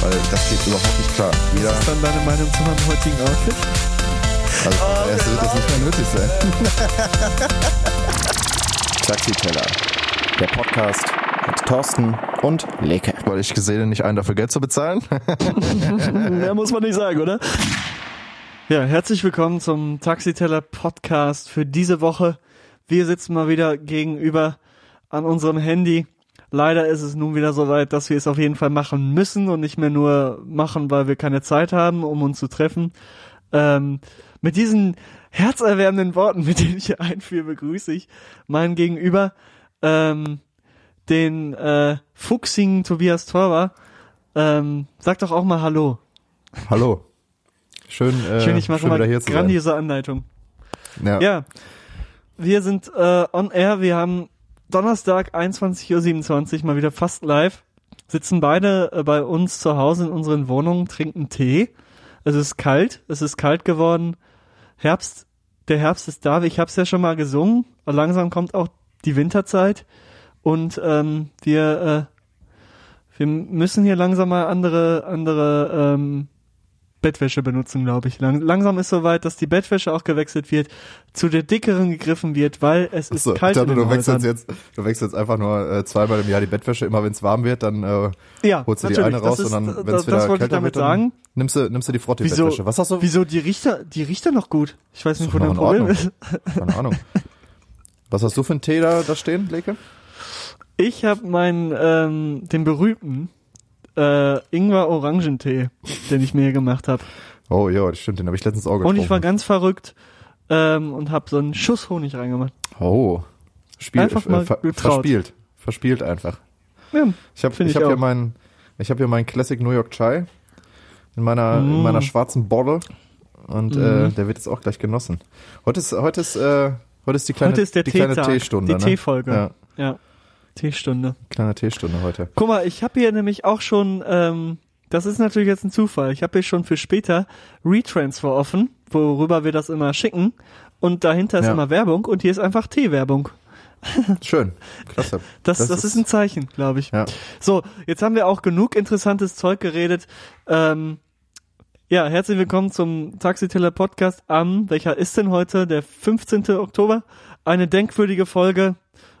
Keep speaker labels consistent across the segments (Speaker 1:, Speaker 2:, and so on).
Speaker 1: weil das geht überhaupt nicht klar.
Speaker 2: Jeder, Was ist dann deine Meinung zu meinem heutigen Outfit?
Speaker 1: Also oh, erst wird das nicht mehr nötig sein. Taxiteller, der Podcast mit Thorsten und Leke. Weil ich gesehen nicht einen dafür Geld zu bezahlen.
Speaker 2: Mehr muss man nicht sagen, oder? Ja, herzlich willkommen zum Taxiteller Podcast für diese Woche. Wir sitzen mal wieder gegenüber an unserem Handy. Leider ist es nun wieder so weit, dass wir es auf jeden Fall machen müssen und nicht mehr nur machen, weil wir keine Zeit haben, um uns zu treffen. Ähm, mit diesen herzerwärmenden Worten, mit denen ich hier einführe, begrüße ich meinen Gegenüber, ähm, den äh, fuchsigen Tobias Torber. Ähm, sag doch auch mal Hallo.
Speaker 1: Hallo. Schön,
Speaker 2: äh, schön ich mache schön mal grandiose Anleitung. Ja. ja. Wir sind äh, on air, wir haben Donnerstag 21.27 Uhr mal wieder fast live. Sitzen beide äh, bei uns zu Hause in unseren Wohnungen, trinken Tee. Es ist kalt, es ist kalt geworden. Herbst, der Herbst ist da. Ich habe es ja schon mal gesungen. Langsam kommt auch die Winterzeit und ähm, wir äh, wir müssen hier langsam mal andere andere ähm, Bettwäsche benutzen, glaube ich. Lang langsam ist soweit, dass die Bettwäsche auch gewechselt wird, zu der dickeren gegriffen wird, weil es ist so, kalt
Speaker 1: ich dachte, du wechselst jetzt, du wechselst einfach nur äh, zweimal im Jahr die Bettwäsche. Immer wenn es warm wird, dann äh, ja, holst du die eine raus ist, und dann, wenn es wieder kälter wird, sagen. nimmst du, nimmst du die Frotti-Bettwäsche.
Speaker 2: Was hast du? Wieso die Richter, die riecht noch gut? Ich weiß nicht, wo dein Problem ist.
Speaker 1: Keine Ahnung. Was hast du für einen Tee da, da stehen, Leke?
Speaker 2: Ich habe meinen, ähm, den berühmten äh, Ingwer-Orangentee, den ich mir hier gemacht habe.
Speaker 1: Oh ja, das stimmt, den habe ich letztens auch getrunken.
Speaker 2: Und ich war ganz verrückt ähm, und habe so einen Schuss Honig reingemacht.
Speaker 1: Oh, Spiel, einfach mal äh, ver getraut. verspielt, verspielt einfach. Ja, ich habe ich, ich habe hier meinen ich habe hier meinen Classic New York Chai in meiner mm. in meiner schwarzen Bolle und mm. äh, der wird jetzt auch gleich genossen. Heute ist heute ist äh, heute ist die kleine
Speaker 2: heute ist der
Speaker 1: die kleine Teestunde,
Speaker 2: die ne? Teefolge. Ja. ja. Teestunde.
Speaker 1: Kleine Teestunde heute.
Speaker 2: Guck mal, ich habe hier nämlich auch schon, ähm, das ist natürlich jetzt ein Zufall, ich habe hier schon für später Retransfer offen, worüber wir das immer schicken. Und dahinter ist ja. immer Werbung und hier ist einfach Tee-Werbung.
Speaker 1: Schön, klasse.
Speaker 2: Das, das, das ist, ist, ein Zeichen, glaube ich. Ja. So, jetzt haben wir auch genug interessantes Zeug geredet. Ähm, ja, herzlich willkommen zum Taxiteller Podcast am, welcher ist denn heute? Der 15. Oktober. Eine denkwürdige Folge.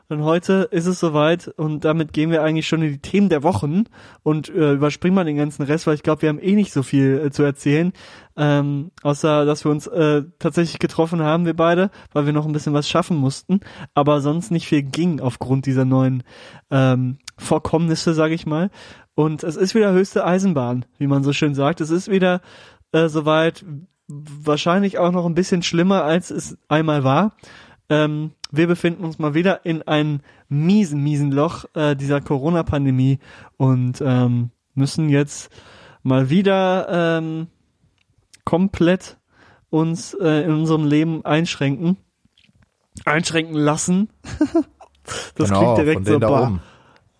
Speaker 2: Und heute ist es soweit und damit gehen wir eigentlich schon in die Themen der Wochen und äh, überspringen mal den ganzen Rest, weil ich glaube, wir haben eh nicht so viel äh, zu erzählen. Ähm, außer, dass wir uns äh, tatsächlich getroffen haben, wir beide, weil wir noch ein bisschen was schaffen mussten. Aber sonst nicht viel ging aufgrund dieser neuen ähm, Vorkommnisse, sage ich mal. Und es ist wieder höchste Eisenbahn, wie man so schön sagt. Es ist wieder äh, soweit, wahrscheinlich auch noch ein bisschen schlimmer, als es einmal war. Ähm, wir befinden uns mal wieder in einem miesen, miesen Loch äh, dieser Corona-Pandemie und ähm, müssen jetzt mal wieder ähm, komplett uns äh, in unserem Leben einschränken. Einschränken lassen.
Speaker 1: das genau, klingt direkt so. Da oben.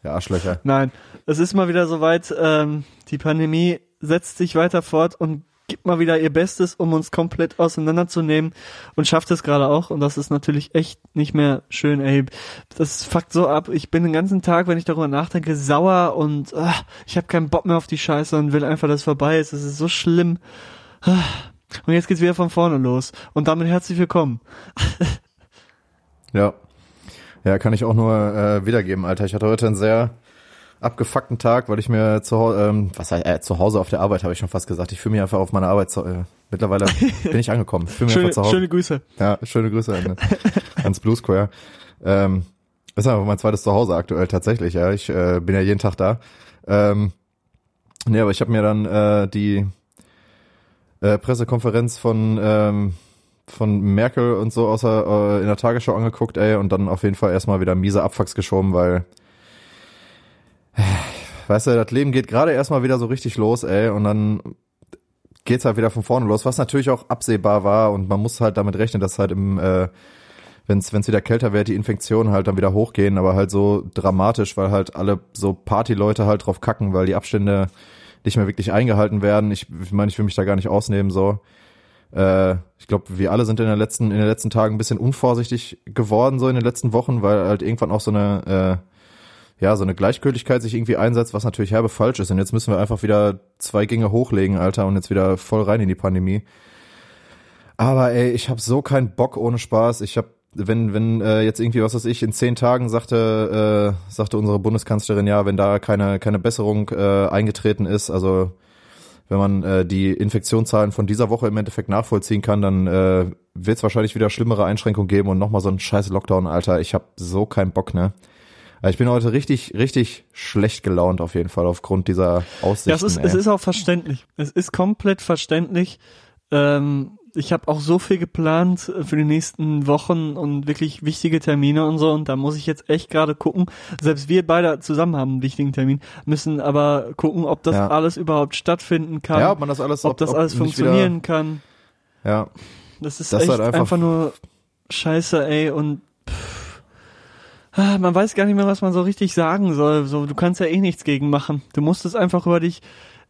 Speaker 1: Ja, Arschlöcher.
Speaker 2: Nein, es ist mal wieder soweit, ähm, die Pandemie setzt sich weiter fort und gibt mal wieder ihr Bestes, um uns komplett auseinanderzunehmen und schafft es gerade auch und das ist natürlich echt nicht mehr schön, ey. Das fuckt so ab. Ich bin den ganzen Tag, wenn ich darüber nachdenke, sauer und ach, ich habe keinen Bock mehr auf die Scheiße und will einfach, dass es vorbei ist. Es ist so schlimm. Und jetzt geht's wieder von vorne los und damit herzlich willkommen.
Speaker 1: ja. Ja, kann ich auch nur äh, wiedergeben, Alter. Ich hatte heute einen sehr abgefuckten Tag, weil ich mir zu Hause, ähm, was äh, zu Hause auf der Arbeit habe ich schon fast gesagt. Ich fühle mich einfach auf meiner Arbeit zu, äh, mittlerweile bin ich angekommen. Fühl mich
Speaker 2: schöne,
Speaker 1: einfach zu Hause.
Speaker 2: schöne Grüße.
Speaker 1: Ja, schöne Grüße an, ans Blue Square. Ähm, ist einfach mein zweites Zuhause aktuell tatsächlich, ja. Ich äh, bin ja jeden Tag da. Ähm, nee, aber ich habe mir dann äh, die äh, Pressekonferenz von ähm, von Merkel und so außer äh, in der Tagesschau angeguckt, ey, und dann auf jeden Fall erstmal wieder miese Abfucks geschoben, weil weißt du, das Leben geht gerade erstmal wieder so richtig los, ey, und dann geht's halt wieder von vorne los, was natürlich auch absehbar war und man muss halt damit rechnen, dass halt im, äh, wenn es wieder kälter wird, die Infektionen halt dann wieder hochgehen, aber halt so dramatisch, weil halt alle so Partyleute halt drauf kacken, weil die Abstände nicht mehr wirklich eingehalten werden. Ich, ich meine, ich will mich da gar nicht ausnehmen, so. Äh, ich glaube, wir alle sind in den letzten, in den letzten Tagen ein bisschen unvorsichtig geworden, so in den letzten Wochen, weil halt irgendwann auch so eine, äh, ja, so eine Gleichgültigkeit sich irgendwie einsetzt, was natürlich herbe falsch ist. Und jetzt müssen wir einfach wieder zwei Gänge hochlegen, Alter, und jetzt wieder voll rein in die Pandemie. Aber ey, ich habe so keinen Bock ohne Spaß. Ich habe wenn, wenn äh, jetzt irgendwie, was weiß ich, in zehn Tagen sagte, äh, sagte unsere Bundeskanzlerin, ja, wenn da keine, keine Besserung äh, eingetreten ist, also wenn man äh, die Infektionszahlen von dieser Woche im Endeffekt nachvollziehen kann, dann äh, wird es wahrscheinlich wieder schlimmere Einschränkungen geben und nochmal so ein scheiß Lockdown, Alter. Ich habe so keinen Bock, ne? Ich bin heute richtig, richtig schlecht gelaunt auf jeden Fall aufgrund dieser Aussichten. Ja,
Speaker 2: es ist, es ist auch verständlich. Es ist komplett verständlich. Ähm, ich habe auch so viel geplant äh, für die nächsten Wochen und wirklich wichtige Termine und so und da muss ich jetzt echt gerade gucken. Selbst wir beide zusammen haben einen wichtigen Termin, müssen aber gucken, ob das ja. alles überhaupt stattfinden kann.
Speaker 1: Ja, ob man das alles,
Speaker 2: ob, ob das alles ob funktionieren wieder, kann.
Speaker 1: Ja.
Speaker 2: Das ist das echt halt einfach, einfach, nur scheiße, ey und pff, man weiß gar nicht mehr, was man so richtig sagen soll. So, du kannst ja eh nichts gegen machen. Du musst es einfach über dich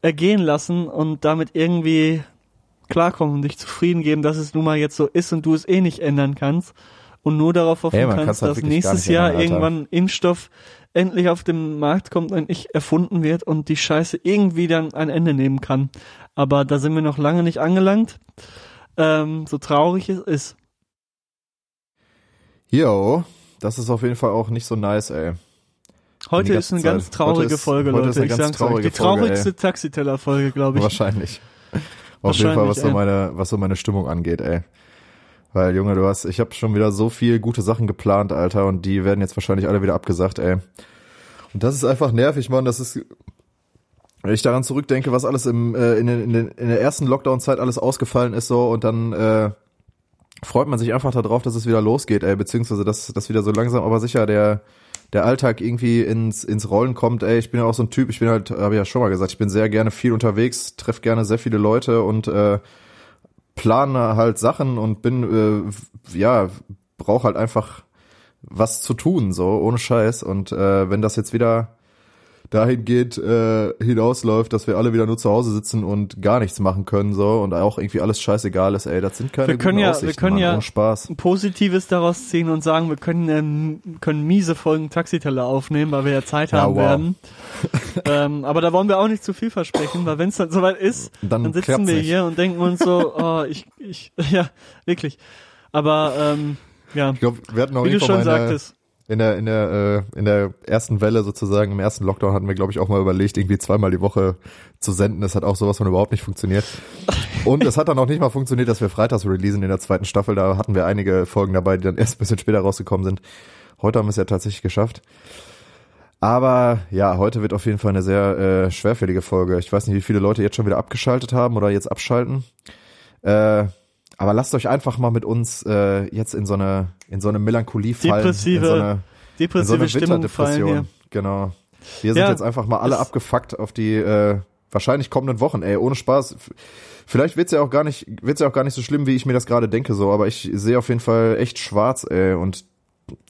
Speaker 2: ergehen lassen und damit irgendwie klarkommen und dich zufrieden geben, dass es nun mal jetzt so ist und du es eh nicht ändern kannst und nur darauf hoffen hey, kannst, halt dass nächstes Jahr ändern, irgendwann Impfstoff endlich auf den Markt kommt und nicht erfunden wird und die Scheiße irgendwie dann ein Ende nehmen kann. Aber da sind wir noch lange nicht angelangt. Ähm, so traurig es ist.
Speaker 1: Jo, das ist auf jeden Fall auch nicht so nice, ey.
Speaker 2: Heute ist eine Zeit. ganz traurige ist, Folge, Leute. Ich ganz traurige Die traurigste Taxiteller-Folge, glaube ich.
Speaker 1: Wahrscheinlich. Auf jeden Fall, was so meine, was so meine Stimmung angeht, ey. Weil, Junge, du hast, ich habe schon wieder so viel gute Sachen geplant, Alter, und die werden jetzt wahrscheinlich alle wieder abgesagt, ey. Und das ist einfach nervig, Mann. Das ist, wenn ich daran zurückdenke, was alles im, äh, in, den, in, den, in der ersten Lockdown-Zeit alles ausgefallen ist, so, und dann äh, freut man sich einfach darauf, dass es wieder losgeht, ey, beziehungsweise dass, dass wieder so langsam aber sicher der der Alltag irgendwie ins, ins Rollen kommt, ey, ich bin ja auch so ein Typ, ich bin halt, habe ich ja schon mal gesagt, ich bin sehr gerne viel unterwegs, treffe gerne sehr viele Leute und äh, plane halt Sachen und bin, äh, ja, brauche halt einfach was zu tun, so, ohne Scheiß. Und äh, wenn das jetzt wieder dahin geht, äh, hinausläuft, dass wir alle wieder nur zu Hause sitzen und gar nichts machen können so und auch irgendwie alles scheißegal ist, ey, das sind keine
Speaker 2: wir können ja, wir können
Speaker 1: Mann,
Speaker 2: ja
Speaker 1: Spaß.
Speaker 2: Positives daraus ziehen und sagen, wir können ähm, können miese Folgen Taxiteller aufnehmen, weil wir ja Zeit ja, haben wow. werden. ähm, aber da wollen wir auch nicht zu viel versprechen, weil wenn es dann soweit ist, dann, dann sitzen wir nicht. hier und denken uns so, oh, ich ich ja, wirklich. Aber ähm, ja,
Speaker 1: ich glaub, wir hatten auch
Speaker 2: wie du schon sagtest,
Speaker 1: in der, in der, äh, in der ersten Welle sozusagen, im ersten Lockdown hatten wir, glaube ich, auch mal überlegt, irgendwie zweimal die Woche zu senden. Das hat auch sowas von überhaupt nicht funktioniert. Und es hat dann auch nicht mal funktioniert, dass wir freitags releasen in der zweiten Staffel. Da hatten wir einige Folgen dabei, die dann erst ein bisschen später rausgekommen sind. Heute haben wir es ja tatsächlich geschafft. Aber ja, heute wird auf jeden Fall eine sehr äh, schwerfällige Folge. Ich weiß nicht, wie viele Leute jetzt schon wieder abgeschaltet haben oder jetzt abschalten. Äh, aber lasst euch einfach mal mit uns äh, jetzt in so eine in so eine Melancholie fallen,
Speaker 2: depressive,
Speaker 1: in so eine,
Speaker 2: depressive in so eine Winterdepression.
Speaker 1: Genau. Wir sind ja, jetzt einfach mal alle abgefuckt auf die äh, wahrscheinlich kommenden Wochen. Ey, ohne Spaß. Vielleicht wird's ja auch gar nicht wird's ja auch gar nicht so schlimm, wie ich mir das gerade denke so. Aber ich sehe auf jeden Fall echt schwarz, ey. Und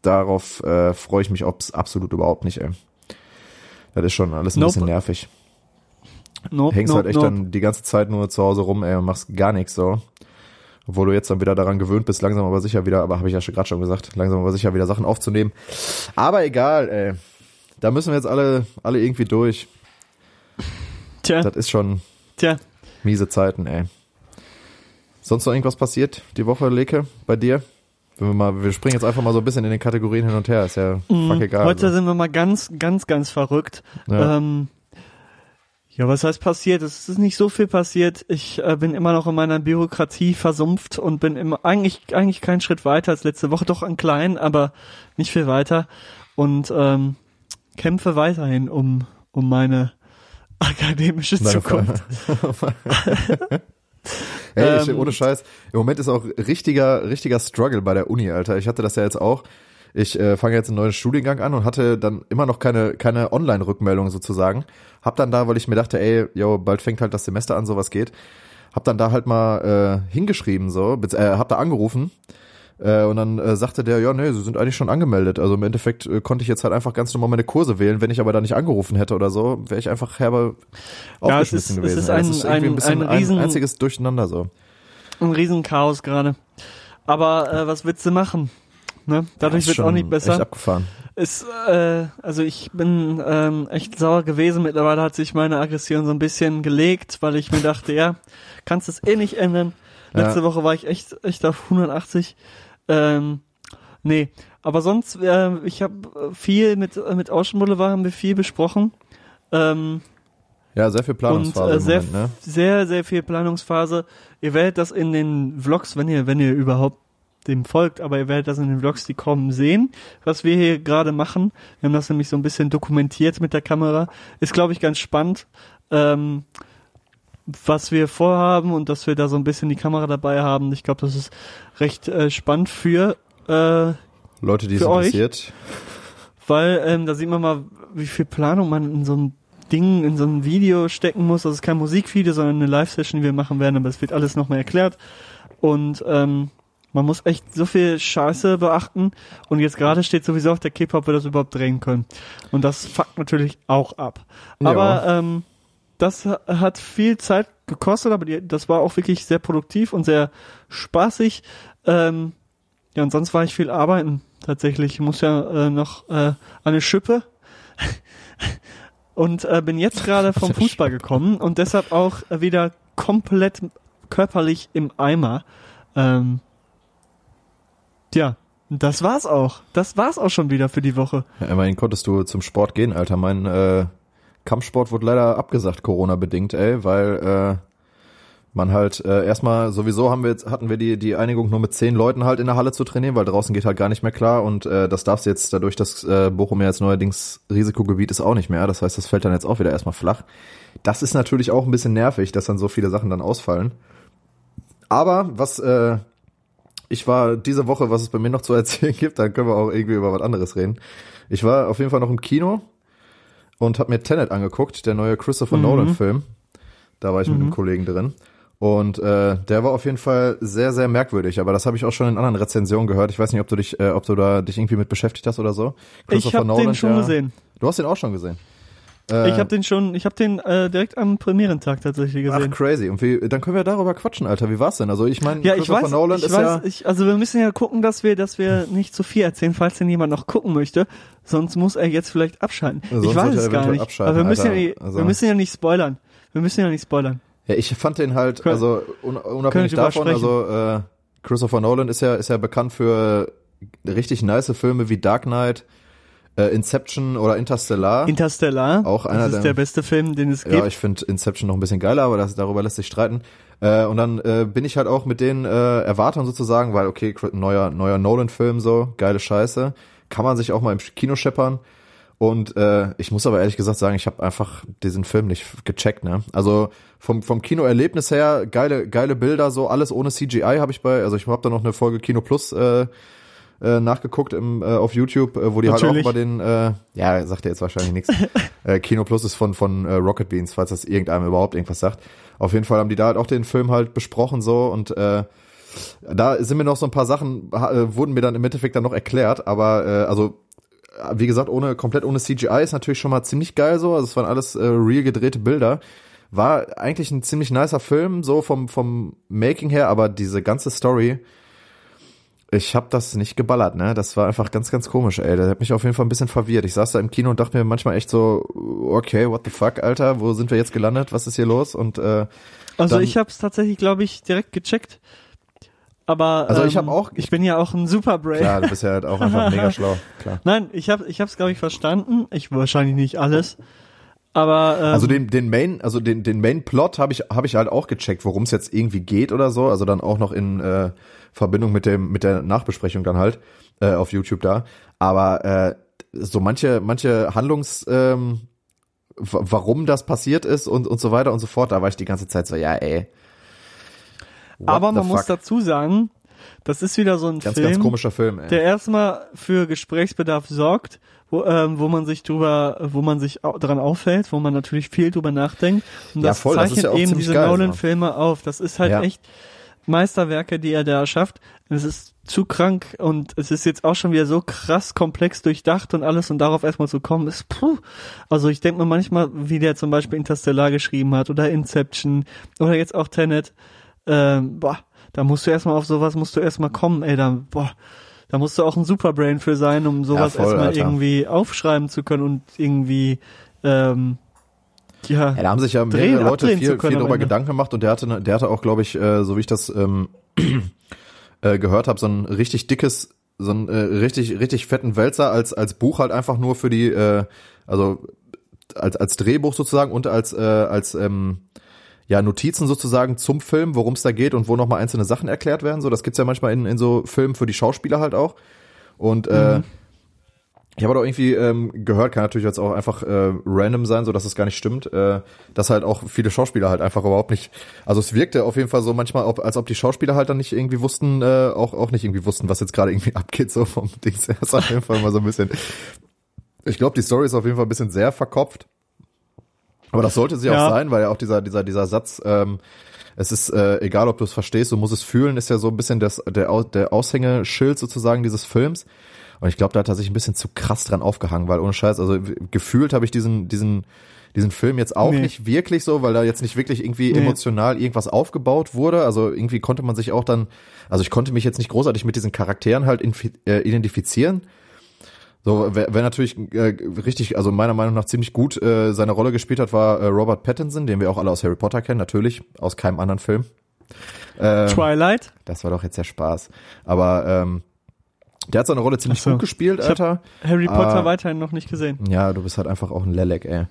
Speaker 1: darauf äh, freue ich mich ob's absolut überhaupt nicht, ey. Das ist schon alles ein nope. bisschen nervig. Nope, Hängst nope, halt echt nope. dann die ganze Zeit nur zu Hause rum, ey, und machst gar nichts so. Obwohl du jetzt dann wieder daran gewöhnt bist, langsam aber sicher wieder, aber habe ich ja schon gerade schon gesagt, langsam aber sicher wieder Sachen aufzunehmen. Aber egal, ey. Da müssen wir jetzt alle, alle irgendwie durch. Tja. Das ist schon
Speaker 2: Tja.
Speaker 1: miese Zeiten, ey. Sonst noch irgendwas passiert die Woche, Leke, bei dir? Wenn wir mal, wir springen jetzt einfach mal so ein bisschen in den Kategorien hin und her, ist ja mm, fuck egal.
Speaker 2: Heute also. sind wir mal ganz, ganz, ganz verrückt. Ja. Ähm, ja, was heißt passiert? Es ist nicht so viel passiert. Ich äh, bin immer noch in meiner Bürokratie versumpft und bin immer eigentlich eigentlich keinen Schritt weiter als letzte Woche, doch ein klein, aber nicht viel weiter und ähm, kämpfe weiterhin um um meine akademische meine Zukunft.
Speaker 1: Ey, ich, ähm, ohne Scheiß. Im Moment ist auch richtiger richtiger Struggle bei der Uni, Alter. Ich hatte das ja jetzt auch ich äh, fange jetzt einen neuen Studiengang an und hatte dann immer noch keine, keine Online-Rückmeldung sozusagen. Hab dann da, weil ich mir dachte, ey, yo, bald fängt halt das Semester an, sowas geht. Hab dann da halt mal äh, hingeschrieben, so, äh, hab da angerufen äh, und dann äh, sagte der, ja, nee, sie sind eigentlich schon angemeldet. Also im Endeffekt äh, konnte ich jetzt halt einfach ganz normal meine Kurse wählen. Wenn ich aber da nicht angerufen hätte oder so, wäre ich einfach herbe
Speaker 2: ja, aufgeschmissen gewesen. Es ist ein, es ist irgendwie ein, ein bisschen ein, riesen,
Speaker 1: ein einziges Durcheinander so.
Speaker 2: Ein Riesenchaos gerade. Aber äh, was willst du machen? Ne? Dadurch ja, wird auch nicht besser.
Speaker 1: Echt abgefahren.
Speaker 2: Ist, äh, also ich bin ähm, echt sauer gewesen. Mittlerweile hat sich meine Aggression so ein bisschen gelegt, weil ich mir dachte, ja, kannst es eh nicht ändern. Letzte ja. Woche war ich echt, echt auf 180. Ähm, nee, aber sonst, äh, ich habe viel mit, mit Ocean Boulevard haben wir viel besprochen. Ähm,
Speaker 1: ja, sehr viel Planungsphase. Und, äh,
Speaker 2: sehr,
Speaker 1: Moment, ne?
Speaker 2: sehr, sehr viel Planungsphase. Ihr werdet das in den Vlogs, wenn ihr, wenn ihr überhaupt dem folgt, aber ihr werdet das in den Vlogs, die kommen, sehen, was wir hier gerade machen. Wir haben das nämlich so ein bisschen dokumentiert mit der Kamera. Ist, glaube ich, ganz spannend. Ähm, was wir vorhaben und dass wir da so ein bisschen die Kamera dabei haben. Ich glaube, das ist recht äh, spannend für äh,
Speaker 1: Leute, die es interessiert.
Speaker 2: Weil ähm, da sieht man mal, wie viel Planung man in so ein Ding, in so ein Video stecken muss. Das ist kein Musikvideo, sondern eine Live-Session, die wir machen werden, aber es wird alles nochmal erklärt. Und ähm, man muss echt so viel Scheiße beachten. Und jetzt gerade steht sowieso auf der Kippe, ob wir das überhaupt drehen können. Und das fuckt natürlich auch ab. Ja. Aber ähm, das hat viel Zeit gekostet, aber die, das war auch wirklich sehr produktiv und sehr spaßig. Ähm, ja, und sonst war ich viel arbeiten tatsächlich. Ich muss ja äh, noch äh, eine Schippe und äh, bin jetzt gerade vom Fußball gekommen und deshalb auch wieder komplett körperlich im Eimer. Ähm, ja, das war's auch. Das war's auch schon wieder für die Woche.
Speaker 1: Ja, immerhin konntest du zum Sport gehen, Alter. Mein äh, Kampfsport wurde leider abgesagt, Corona-bedingt, ey, weil äh, man halt äh, erstmal sowieso haben wir jetzt hatten wir die die Einigung nur mit zehn Leuten halt in der Halle zu trainieren, weil draußen geht halt gar nicht mehr klar und äh, das darfst jetzt dadurch, dass äh, Bochum ja jetzt neuerdings Risikogebiet ist auch nicht mehr. Das heißt, das fällt dann jetzt auch wieder erstmal flach. Das ist natürlich auch ein bisschen nervig, dass dann so viele Sachen dann ausfallen. Aber was äh, ich war diese Woche, was es bei mir noch zu erzählen gibt, dann können wir auch irgendwie über was anderes reden. Ich war auf jeden Fall noch im Kino und habe mir Tenet angeguckt, der neue Christopher mhm. Nolan Film. Da war ich mhm. mit einem mhm. Kollegen drin. Und äh, der war auf jeden Fall sehr, sehr merkwürdig, aber das habe ich auch schon in anderen Rezensionen gehört. Ich weiß nicht, ob du dich, äh, ob du da dich irgendwie mit beschäftigt hast oder so.
Speaker 2: ich habe den schon ja, gesehen.
Speaker 1: Du hast den auch schon gesehen.
Speaker 2: Äh, ich habe den schon, ich habe den äh, direkt am Premierentag tatsächlich gesehen.
Speaker 1: Ach crazy. Und wie, dann können wir darüber quatschen, Alter. Wie war's denn? Also ich meine,
Speaker 2: ja, ich weiß, Nolan ich ist weiß, ja ich, also wir müssen ja gucken, dass wir, dass wir nicht zu viel erzählen, falls denn jemand noch gucken möchte. Sonst muss er jetzt vielleicht abschalten. Sonst ich weiß es gar nicht. Aber wir müssen Alter. ja, also. wir müssen ja nicht spoilern. Wir müssen ja nicht spoilern.
Speaker 1: Ja, ich fand den halt, Können, also unabhängig davon, also äh, Christopher Nolan ist ja, ist ja bekannt für richtig nice Filme wie Dark Knight, äh, Inception oder Interstellar.
Speaker 2: Interstellar. Auch einer das ist der, der beste Film, den es gibt.
Speaker 1: Ja, ich finde Inception noch ein bisschen geiler, aber das, darüber lässt sich streiten. Äh, und dann äh, bin ich halt auch mit den äh, Erwartungen sozusagen, weil okay, neuer neuer Nolan-Film so, geile Scheiße, kann man sich auch mal im Kino scheppern. Und äh, ich muss aber ehrlich gesagt sagen, ich habe einfach diesen Film nicht gecheckt. Ne? Also vom vom Kinoerlebnis her geile geile Bilder, so alles ohne CGI habe ich bei. Also ich habe da noch eine Folge Kino Plus äh, äh, nachgeguckt im, äh, auf YouTube, äh, wo die Natürlich. halt auch über den, äh, ja, sagt er jetzt wahrscheinlich nichts. äh, Kino Plus ist von von äh, Rocket Beans, falls das irgendeinem überhaupt irgendwas sagt. Auf jeden Fall haben die da halt auch den Film halt besprochen so und äh, da sind mir noch so ein paar Sachen, äh, wurden mir dann im Endeffekt dann noch erklärt, aber äh, also wie gesagt, ohne komplett ohne CGI ist natürlich schon mal ziemlich geil so. Also es waren alles äh, real gedrehte Bilder. War eigentlich ein ziemlich nicer Film, so vom, vom Making her, aber diese ganze Story, ich hab das nicht geballert, ne? Das war einfach ganz, ganz komisch, ey. Das hat mich auf jeden Fall ein bisschen verwirrt. Ich saß da im Kino und dachte mir manchmal echt so, okay, what the fuck, Alter, wo sind wir jetzt gelandet? Was ist hier los? Und äh,
Speaker 2: Also ich hab's tatsächlich, glaube ich, direkt gecheckt. Aber
Speaker 1: also ich habe ähm, auch
Speaker 2: ich bin ja auch ein Superbrain.
Speaker 1: Klar, du bist ja halt auch einfach mega schlau, klar.
Speaker 2: Nein, ich habe ich hab's glaube ich verstanden. Ich wahrscheinlich nicht alles. Aber ähm,
Speaker 1: also den den Main also den den Main Plot habe ich habe ich halt auch gecheckt, worum es jetzt irgendwie geht oder so, also dann auch noch in äh, Verbindung mit dem mit der Nachbesprechung dann halt äh, auf YouTube da, aber äh, so manche manche Handlungs ähm, warum das passiert ist und und so weiter und so fort, da war ich die ganze Zeit so, ja, ey
Speaker 2: Aber man muss dazu sagen, Das ist wieder so ein
Speaker 1: ganz,
Speaker 2: Film,
Speaker 1: ganz komischer Film. Ey.
Speaker 2: der erstmal für Gesprächsbedarf sorgt, wo, ähm, wo man sich drüber, wo man sich au daran auffällt, wo man natürlich viel drüber nachdenkt. Und
Speaker 1: Ja,
Speaker 2: das
Speaker 1: voll, das ist
Speaker 2: zeichnet
Speaker 1: ja auch
Speaker 2: eben diese. Nolan-Filme auf. Das ist halt
Speaker 1: Ja.
Speaker 2: echt Meisterwerke, die er da schafft. Es ist zu krank und es ist jetzt auch schon wieder so krass komplex durchdacht und alles und darauf erstmal zu kommen ist, puh. Also ich denke mir manchmal, wie der zum Beispiel Interstellar geschrieben hat oder Inception oder jetzt auch Tenet, ähm, boah, da musst du erstmal auf sowas musst du erstmal kommen, ey, da, boah, da musst du auch ein Superbrain für sein, um sowas
Speaker 1: voll,
Speaker 2: erstmal
Speaker 1: Alter.
Speaker 2: irgendwie aufschreiben zu können und irgendwie, ähm, ja,
Speaker 1: Ja, da haben sich ja
Speaker 2: drehen,
Speaker 1: mehrere Leute
Speaker 2: abdrehen
Speaker 1: viel, viel darüber. Gedanken gemacht und der hatte, ne- der hatte auch, glaube ich, äh, so wie ich das ähm, äh, gehört habe, so ein richtig dickes, so ein äh, richtig, richtig fetten Wälzer als als Buch halt einfach nur für die, äh, also als als Drehbuch sozusagen und als äh, als ähm, ja Notizen sozusagen zum Film, worum es da geht und wo nochmal einzelne Sachen erklärt werden. So, das gibt's ja manchmal in in so Filmen für die Schauspieler halt auch. Und äh, ich habe doch irgendwie ähm, gehört, kann natürlich jetzt auch einfach äh, random sein, so dass es gar nicht stimmt, äh, dass halt auch viele Schauspieler halt einfach überhaupt nicht, also es wirkte auf jeden Fall so manchmal, ob, als ob die Schauspieler halt dann nicht irgendwie wussten, äh, auch auch nicht irgendwie wussten, was jetzt gerade irgendwie abgeht, so vom Dings her. ist auf jeden Fall mal so ein bisschen. Ich glaube, die Story ist auf jeden Fall ein bisschen sehr verkopft. Aber das sollte sie
Speaker 2: Ja.
Speaker 1: auch sein, weil ja auch dieser dieser dieser Satz, ähm, es ist äh, egal, ob du es verstehst, du musst es fühlen, ist ja so ein bisschen das der der Aushängeschild sozusagen dieses Films. Und ich glaube, da hat er sich ein bisschen zu krass dran aufgehangen, weil ohne Scheiß, also gefühlt habe ich diesen, diesen, diesen Film jetzt auch
Speaker 2: Nee.
Speaker 1: nicht wirklich so, weil da jetzt nicht wirklich irgendwie
Speaker 2: Nee.
Speaker 1: emotional irgendwas aufgebaut wurde. Also irgendwie konnte man sich auch dann, also ich konnte mich jetzt nicht großartig mit diesen Charakteren halt äh, identifizieren. So, wer, wer natürlich äh, richtig, also meiner Meinung nach ziemlich gut äh, seine Rolle gespielt hat, war äh, Robert Pattinson, den wir auch alle aus Harry Potter kennen, natürlich, aus keinem anderen Film. Ähm,
Speaker 2: Twilight.
Speaker 1: das war doch jetzt der Spaß. Aber ähm, der hat seine Rolle ziemlich
Speaker 2: so.
Speaker 1: gut gespielt,
Speaker 2: Ich
Speaker 1: Alter.
Speaker 2: Harry Potter
Speaker 1: Ah.
Speaker 2: weiterhin noch nicht gesehen.
Speaker 1: Ja, du bist halt einfach auch ein Lelek, ey.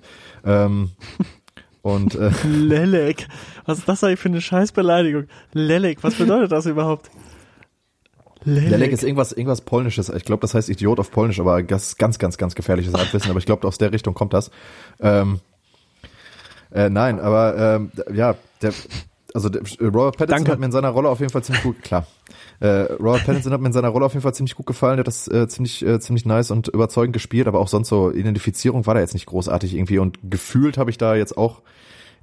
Speaker 1: Ähm, und äh,
Speaker 2: Lelek. Was ist das eigentlich für eine Scheißbeleidigung? Lelek, was bedeutet das überhaupt? Lelek.
Speaker 1: Lelek ist irgendwas, irgendwas Polnisches. Ich glaube, das heißt Idiot auf Polnisch, aber das ganz, ganz, ganz gefährliches Halbwissen. Aber ich glaube, aus der Richtung kommt das. Ähm, äh, nein, aber ähm, ja, der, also der, Robert Pattinson
Speaker 2: Danke.
Speaker 1: hat mir in seiner Rolle auf jeden Fall ziemlich gut, klar. Äh, Robert Pattinson hat mir in seiner Rolle auf jeden Fall ziemlich gut gefallen. Der hat das äh, ziemlich, äh, ziemlich nice und überzeugend gespielt, aber auch sonst so Identifizierung war da jetzt nicht großartig irgendwie und gefühlt habe ich da jetzt auch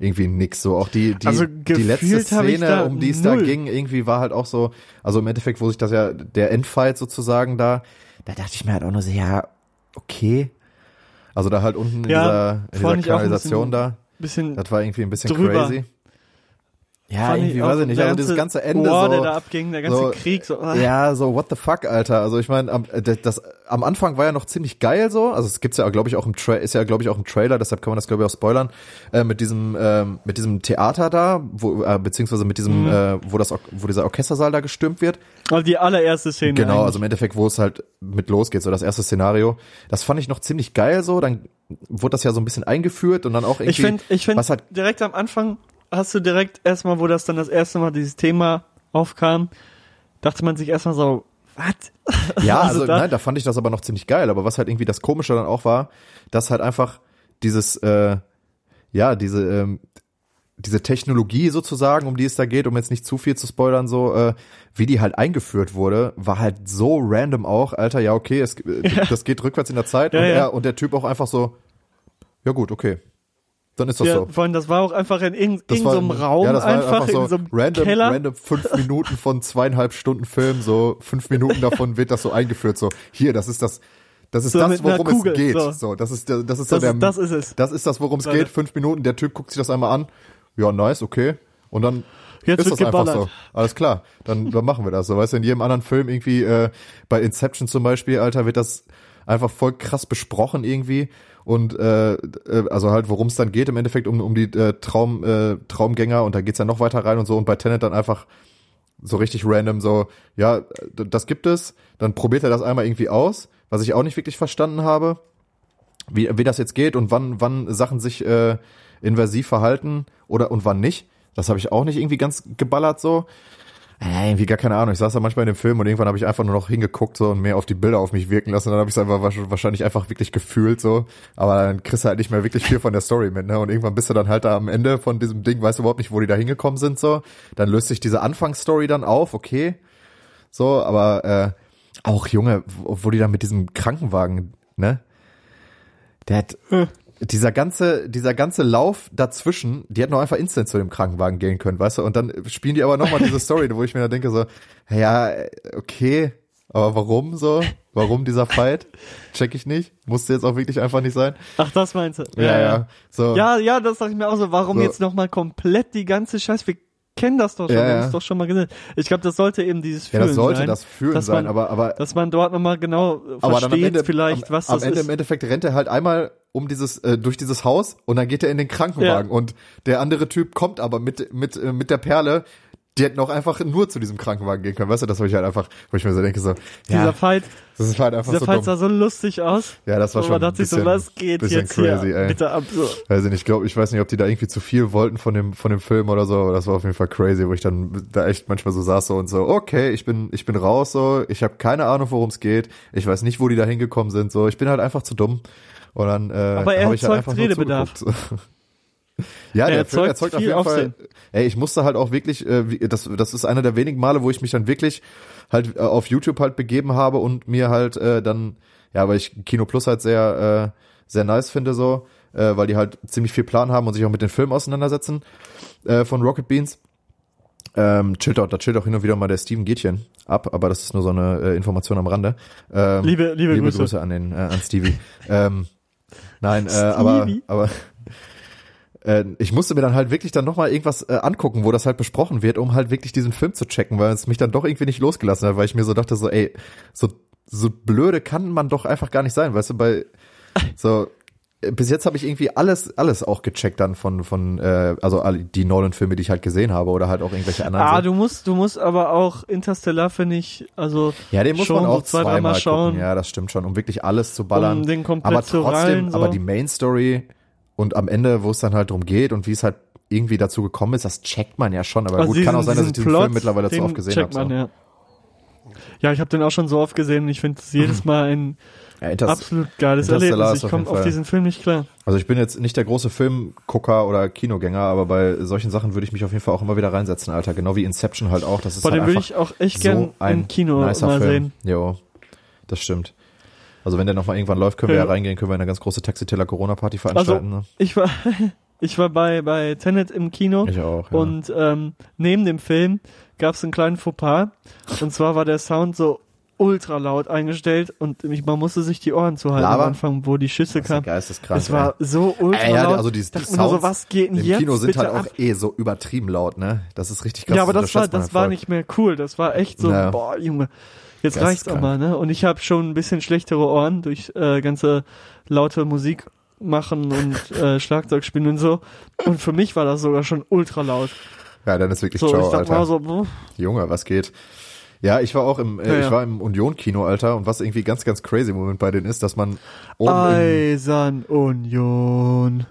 Speaker 1: irgendwie nix so. Auch die, die,
Speaker 2: Also
Speaker 1: die letzte Szene,
Speaker 2: da
Speaker 1: um die es da
Speaker 2: null.
Speaker 1: ging, irgendwie war halt auch so, also im Endeffekt, wo sich das ja, der Endfight sozusagen da, da dachte ich mir halt auch nur so, ja, okay. Also da halt unten in
Speaker 2: Ja,
Speaker 1: dieser, in dieser Kanalisation
Speaker 2: bisschen-
Speaker 1: da,
Speaker 2: Bisschen
Speaker 1: das war irgendwie ein bisschen
Speaker 2: drüber.
Speaker 1: crazy. Ja,
Speaker 2: fand
Speaker 1: irgendwie
Speaker 2: auch
Speaker 1: weiß ich nicht, also dieses ganze Ende
Speaker 2: War,
Speaker 1: so.
Speaker 2: der da abging, der ganze
Speaker 1: so,
Speaker 2: Krieg, so. ah.
Speaker 1: Ja, so what the fuck, Alter. Also ich meine, am, äh, das, am Anfang war ja noch ziemlich geil so. Also es gibt's ja, glaube ich, auch im Tra ist ja, glaube ich, auch im Trailer. Deshalb kann man das, glaube ich, auch spoilern. Äh, mit diesem, ähm, mit diesem Theater da, wo, äh, beziehungsweise mit diesem,
Speaker 2: Mhm.
Speaker 1: äh, wo das, wo dieser Orchestersaal da gestürmt wird.
Speaker 2: Also die allererste Szene.
Speaker 1: Genau,
Speaker 2: eigentlich.
Speaker 1: also im Endeffekt, wo es halt mit losgeht, so das erste Szenario. Das fand ich noch ziemlich geil so. Dann wurde das ja so ein bisschen eingeführt und dann auch irgendwie.
Speaker 2: ich finde, ich finde,
Speaker 1: was halt
Speaker 2: direkt am Anfang hast du direkt erstmal, wo das dann das erste Mal dieses Thema aufkam, dachte man sich erstmal so, was?
Speaker 1: Ja,
Speaker 2: Also
Speaker 1: also,
Speaker 2: da-
Speaker 1: nein, da fand ich das aber noch ziemlich geil. Aber was halt irgendwie das Komische dann auch war, dass halt einfach dieses, äh, ja, diese, ähm, diese Technologie sozusagen, um die es da geht, um jetzt nicht zu viel zu spoilern, so, äh, wie die halt eingeführt wurde, war halt so random auch, Alter, ja, okay, es, äh, das geht rückwärts in der Zeit
Speaker 2: Ja,
Speaker 1: und
Speaker 2: ja.
Speaker 1: er und der Typ auch einfach so, ja gut, okay. Dann ist das
Speaker 2: Ja,
Speaker 1: so.
Speaker 2: vor allem, das war auch einfach in irgendeinem
Speaker 1: war,
Speaker 2: Raum,
Speaker 1: ja,
Speaker 2: einfach,
Speaker 1: so
Speaker 2: in so einem
Speaker 1: random,
Speaker 2: Keller.
Speaker 1: random fünf Minuten von zweieinhalb Stunden Film, so fünf Minuten davon wird das so eingeführt, so hier, das ist das, das ist
Speaker 2: So
Speaker 1: das, worum
Speaker 2: Kugel,
Speaker 1: es geht,
Speaker 2: so.
Speaker 1: so. das ist, das ist so
Speaker 2: Das
Speaker 1: der,
Speaker 2: ist- das ist es.
Speaker 1: das ist das, worum es geht, fünf Minuten, der Typ guckt sich das einmal an, ja, nice, okay, und dann
Speaker 2: Jetzt
Speaker 1: ist das einfach
Speaker 2: geballert.
Speaker 1: so. Alles klar, dann, dann machen wir das. So, weißt du, in jedem anderen Film irgendwie, äh, bei Inception zum Beispiel, Alter, wird das einfach voll krass besprochen irgendwie. Und äh, äh, also halt, worum es dann geht, im Endeffekt um, um die äh, Traum, äh, Traumgänger und da geht's ja noch weiter rein und so. Und bei Tenet dann einfach so richtig random, so, ja, das gibt es, dann probiert er das einmal irgendwie aus, was ich auch nicht wirklich verstanden habe, wie, wie das jetzt geht und wann, wann Sachen sich äh, inversiv verhalten oder und wann nicht. Das habe ich auch nicht irgendwie ganz geballert so. Äh, irgendwie gar keine Ahnung. Ich saß da manchmal in dem Film und irgendwann habe ich einfach nur noch hingeguckt so und mehr auf die Bilder auf mich wirken lassen. Und dann habe ich es einfach wahrsch- wahrscheinlich einfach wirklich gefühlt so. Aber dann kriegst du halt nicht mehr wirklich viel von der Story mit. Ne? Und irgendwann bist du dann halt da am Ende von diesem Ding, weißt du überhaupt nicht, wo die da hingekommen sind so. Dann löst sich diese Anfangsstory dann auf, okay. so, aber äh, auch Junge, wo, wo die da mit diesem Krankenwagen, ne? Der hat
Speaker 2: Hm.
Speaker 1: Dieser ganze, dieser ganze Lauf dazwischen, die hätten auch einfach instant zu dem Krankenwagen gehen können, weißt du? Und dann spielen die aber nochmal diese Story, wo ich mir dann denke so, ja, okay, aber warum so? Warum dieser Fight? Check ich nicht. Musste jetzt auch wirklich einfach nicht sein.
Speaker 2: Ach, das meinst du?
Speaker 1: Ja, ja. So.
Speaker 2: Ja, ja, das sag ich mir auch so. Warum
Speaker 1: So.
Speaker 2: jetzt nochmal komplett die ganze Scheiß? Wir kennen das doch schon,
Speaker 1: Ja,
Speaker 2: wir
Speaker 1: ja.
Speaker 2: haben es doch schon mal gesehen. Ich glaube, das sollte eben dieses
Speaker 1: Ja,
Speaker 2: Fühlen
Speaker 1: das sollte
Speaker 2: sein.
Speaker 1: das Fühlen
Speaker 2: dass
Speaker 1: sein,
Speaker 2: man-
Speaker 1: aber, aber,
Speaker 2: Dass man dort nochmal genau versteht
Speaker 1: Ende,
Speaker 2: vielleicht,
Speaker 1: am,
Speaker 2: was
Speaker 1: am
Speaker 2: das
Speaker 1: Ende
Speaker 2: ist.
Speaker 1: im Endeffekt rennt er halt einmal um dieses, äh, durch dieses Haus und dann geht er in den Krankenwagen
Speaker 2: Ja.
Speaker 1: und der andere Typ kommt aber mit, mit, äh, mit der Perle, die hätten auch einfach nur zu diesem Krankenwagen gehen können, weißt du, das habe ich halt einfach, wo ich mir so denke, so,
Speaker 2: Dieser
Speaker 1: ja,
Speaker 2: Fight,
Speaker 1: das ist halt einfach
Speaker 2: dieser
Speaker 1: so
Speaker 2: Fight
Speaker 1: dumm.
Speaker 2: sah so lustig aus.
Speaker 1: Ja, das war schon
Speaker 2: man dachte
Speaker 1: ein
Speaker 2: sich so,
Speaker 1: bisschen-
Speaker 2: was geht
Speaker 1: bisschen
Speaker 2: jetzt
Speaker 1: crazy,
Speaker 2: hier?
Speaker 1: ey.
Speaker 2: Bitte ab. So.
Speaker 1: Nicht, ich glaube, ich weiß nicht, ob die da irgendwie zu viel wollten von dem, von dem Film oder so, aber das war auf jeden Fall crazy, wo ich dann da echt manchmal so saß so und so, okay, ich bin, ich bin raus so, ich habe keine Ahnung, worum es geht, ich weiß nicht, wo die da hingekommen sind, so, ich bin halt einfach zu dumm. Und dann äh,
Speaker 2: Aber er
Speaker 1: hab ich halt
Speaker 2: erzeugt
Speaker 1: einfach
Speaker 2: Redebedarf.
Speaker 1: Ja,
Speaker 2: Er
Speaker 1: der Film
Speaker 2: erzeugt
Speaker 1: erzeugt auf jeden Fall.
Speaker 2: Aufsehen.
Speaker 1: Ey, ich musste halt auch wirklich, äh, das, das ist einer der wenigen Male, wo ich mich dann wirklich halt äh, auf YouTube halt begeben habe und mir halt äh, dann, ja, weil ich Kino Plus halt sehr, äh, sehr nice finde so, äh, weil die halt ziemlich viel Plan haben und sich auch mit den Filmen auseinandersetzen äh, von Rocket Beans. Ähm, chillt auch, da chillt auch hin und wieder mal der Steven Gätchen ab, aber das ist nur so eine äh, Information am Rande. Ähm,
Speaker 2: Liebe, liebe,
Speaker 1: liebe
Speaker 2: Grüße.
Speaker 1: Grüße, an den äh, an Stevie. ähm, nein, äh, aber aber äh, ich musste mir dann halt wirklich dann nochmal irgendwas äh, angucken, wo das halt besprochen wird, um halt wirklich diesen Film zu checken, weil es mich dann doch irgendwie nicht losgelassen hat, weil ich mir so dachte so, ey, so so blöde kann man doch einfach gar nicht sein, weißt du, bei so bis jetzt habe ich irgendwie alles alles auch gecheckt dann von von äh, also die Nolan Filme, die ich halt gesehen habe oder halt auch irgendwelche anderen.
Speaker 2: Ah, du musst, du musst aber auch Interstellar, finde ich, also
Speaker 1: ja, den muss
Speaker 2: schon
Speaker 1: man auch
Speaker 2: so zwei,
Speaker 1: zweimal
Speaker 2: dreimal schauen,
Speaker 1: gucken. Ja, das stimmt schon, um wirklich alles zu ballern.
Speaker 2: um den komplett
Speaker 1: aber trotzdem,
Speaker 2: rallen. So.
Speaker 1: aber die Main Story und am Ende, wo es dann halt drum geht und wie es halt irgendwie dazu gekommen ist, das checkt man ja schon. Aber
Speaker 2: Also
Speaker 1: gut, kann
Speaker 2: diesen-
Speaker 1: auch sein, dass ich
Speaker 2: diesen Plot,
Speaker 1: Film mittlerweile zu oft gesehen habe. So.
Speaker 2: ja. ja, ich habe den auch schon so oft gesehen und ich finde es jedes Mal ein
Speaker 1: Ja, Inters-
Speaker 2: absolut geiles Erlebnis. Ich
Speaker 1: auf
Speaker 2: komme auf
Speaker 1: Fall-
Speaker 2: diesen Film nicht klar.
Speaker 1: Also ich bin jetzt nicht der große Filmgucker oder Kinogänger, aber bei solchen Sachen würde ich mich auf jeden Fall auch immer wieder reinsetzen, Alter. Genau wie Inception halt auch. Das ist
Speaker 2: Boah,
Speaker 1: halt
Speaker 2: den würde ich auch echt
Speaker 1: so
Speaker 2: gern
Speaker 1: ein
Speaker 2: im Kino mal
Speaker 1: Film.
Speaker 2: sehen.
Speaker 1: Jo, das stimmt. Also wenn der nochmal irgendwann läuft, können wir ja
Speaker 2: Ja.
Speaker 1: reingehen, können wir eine ganz große Taxiteller Corona-Party veranstalten. ne?
Speaker 2: Ich war, ich war bei, bei Tenet im Kino
Speaker 1: Ich auch, ja.
Speaker 2: und ähm, neben dem Film gab es einen kleinen Fauxpas. Und zwar war der Sound so ultra laut eingestellt und ich, man musste sich die Ohren zuhalten
Speaker 1: Lava?
Speaker 2: am Anfang, wo die Schüsse
Speaker 1: das ist ja
Speaker 2: kamen.
Speaker 1: geisteskrank.
Speaker 2: Es war so ultra.
Speaker 1: Äh, ja,
Speaker 2: laut.
Speaker 1: also die, die
Speaker 2: nur so,
Speaker 1: Sounds
Speaker 2: was geht denn
Speaker 1: im
Speaker 2: jetzt
Speaker 1: Kino sind halt
Speaker 2: ab?
Speaker 1: auch eh so übertrieben laut, ne? Das ist richtig krass.
Speaker 2: Ja, aber das war, das war nicht mehr cool. Das war echt so,
Speaker 1: Ja.
Speaker 2: boah, Junge, jetzt reicht's auch mal, ne? Und ich habe schon ein bisschen schlechtere Ohren durch äh, ganze laute Musik machen und äh, Schlagzeug spielen und so. Und für mich war das sogar schon ultra laut.
Speaker 1: Ja, dann ist wirklich
Speaker 2: So,
Speaker 1: ciao,
Speaker 2: ich dachte
Speaker 1: Alter.
Speaker 2: mal so, boah,
Speaker 1: Junge, was geht? Ja, ich war auch im, äh,
Speaker 2: Ja, ja.
Speaker 1: ich war im Union-Kino, Alter, und was irgendwie ganz, ganz crazy im Moment bei denen ist, dass man oben
Speaker 2: Eisern Union.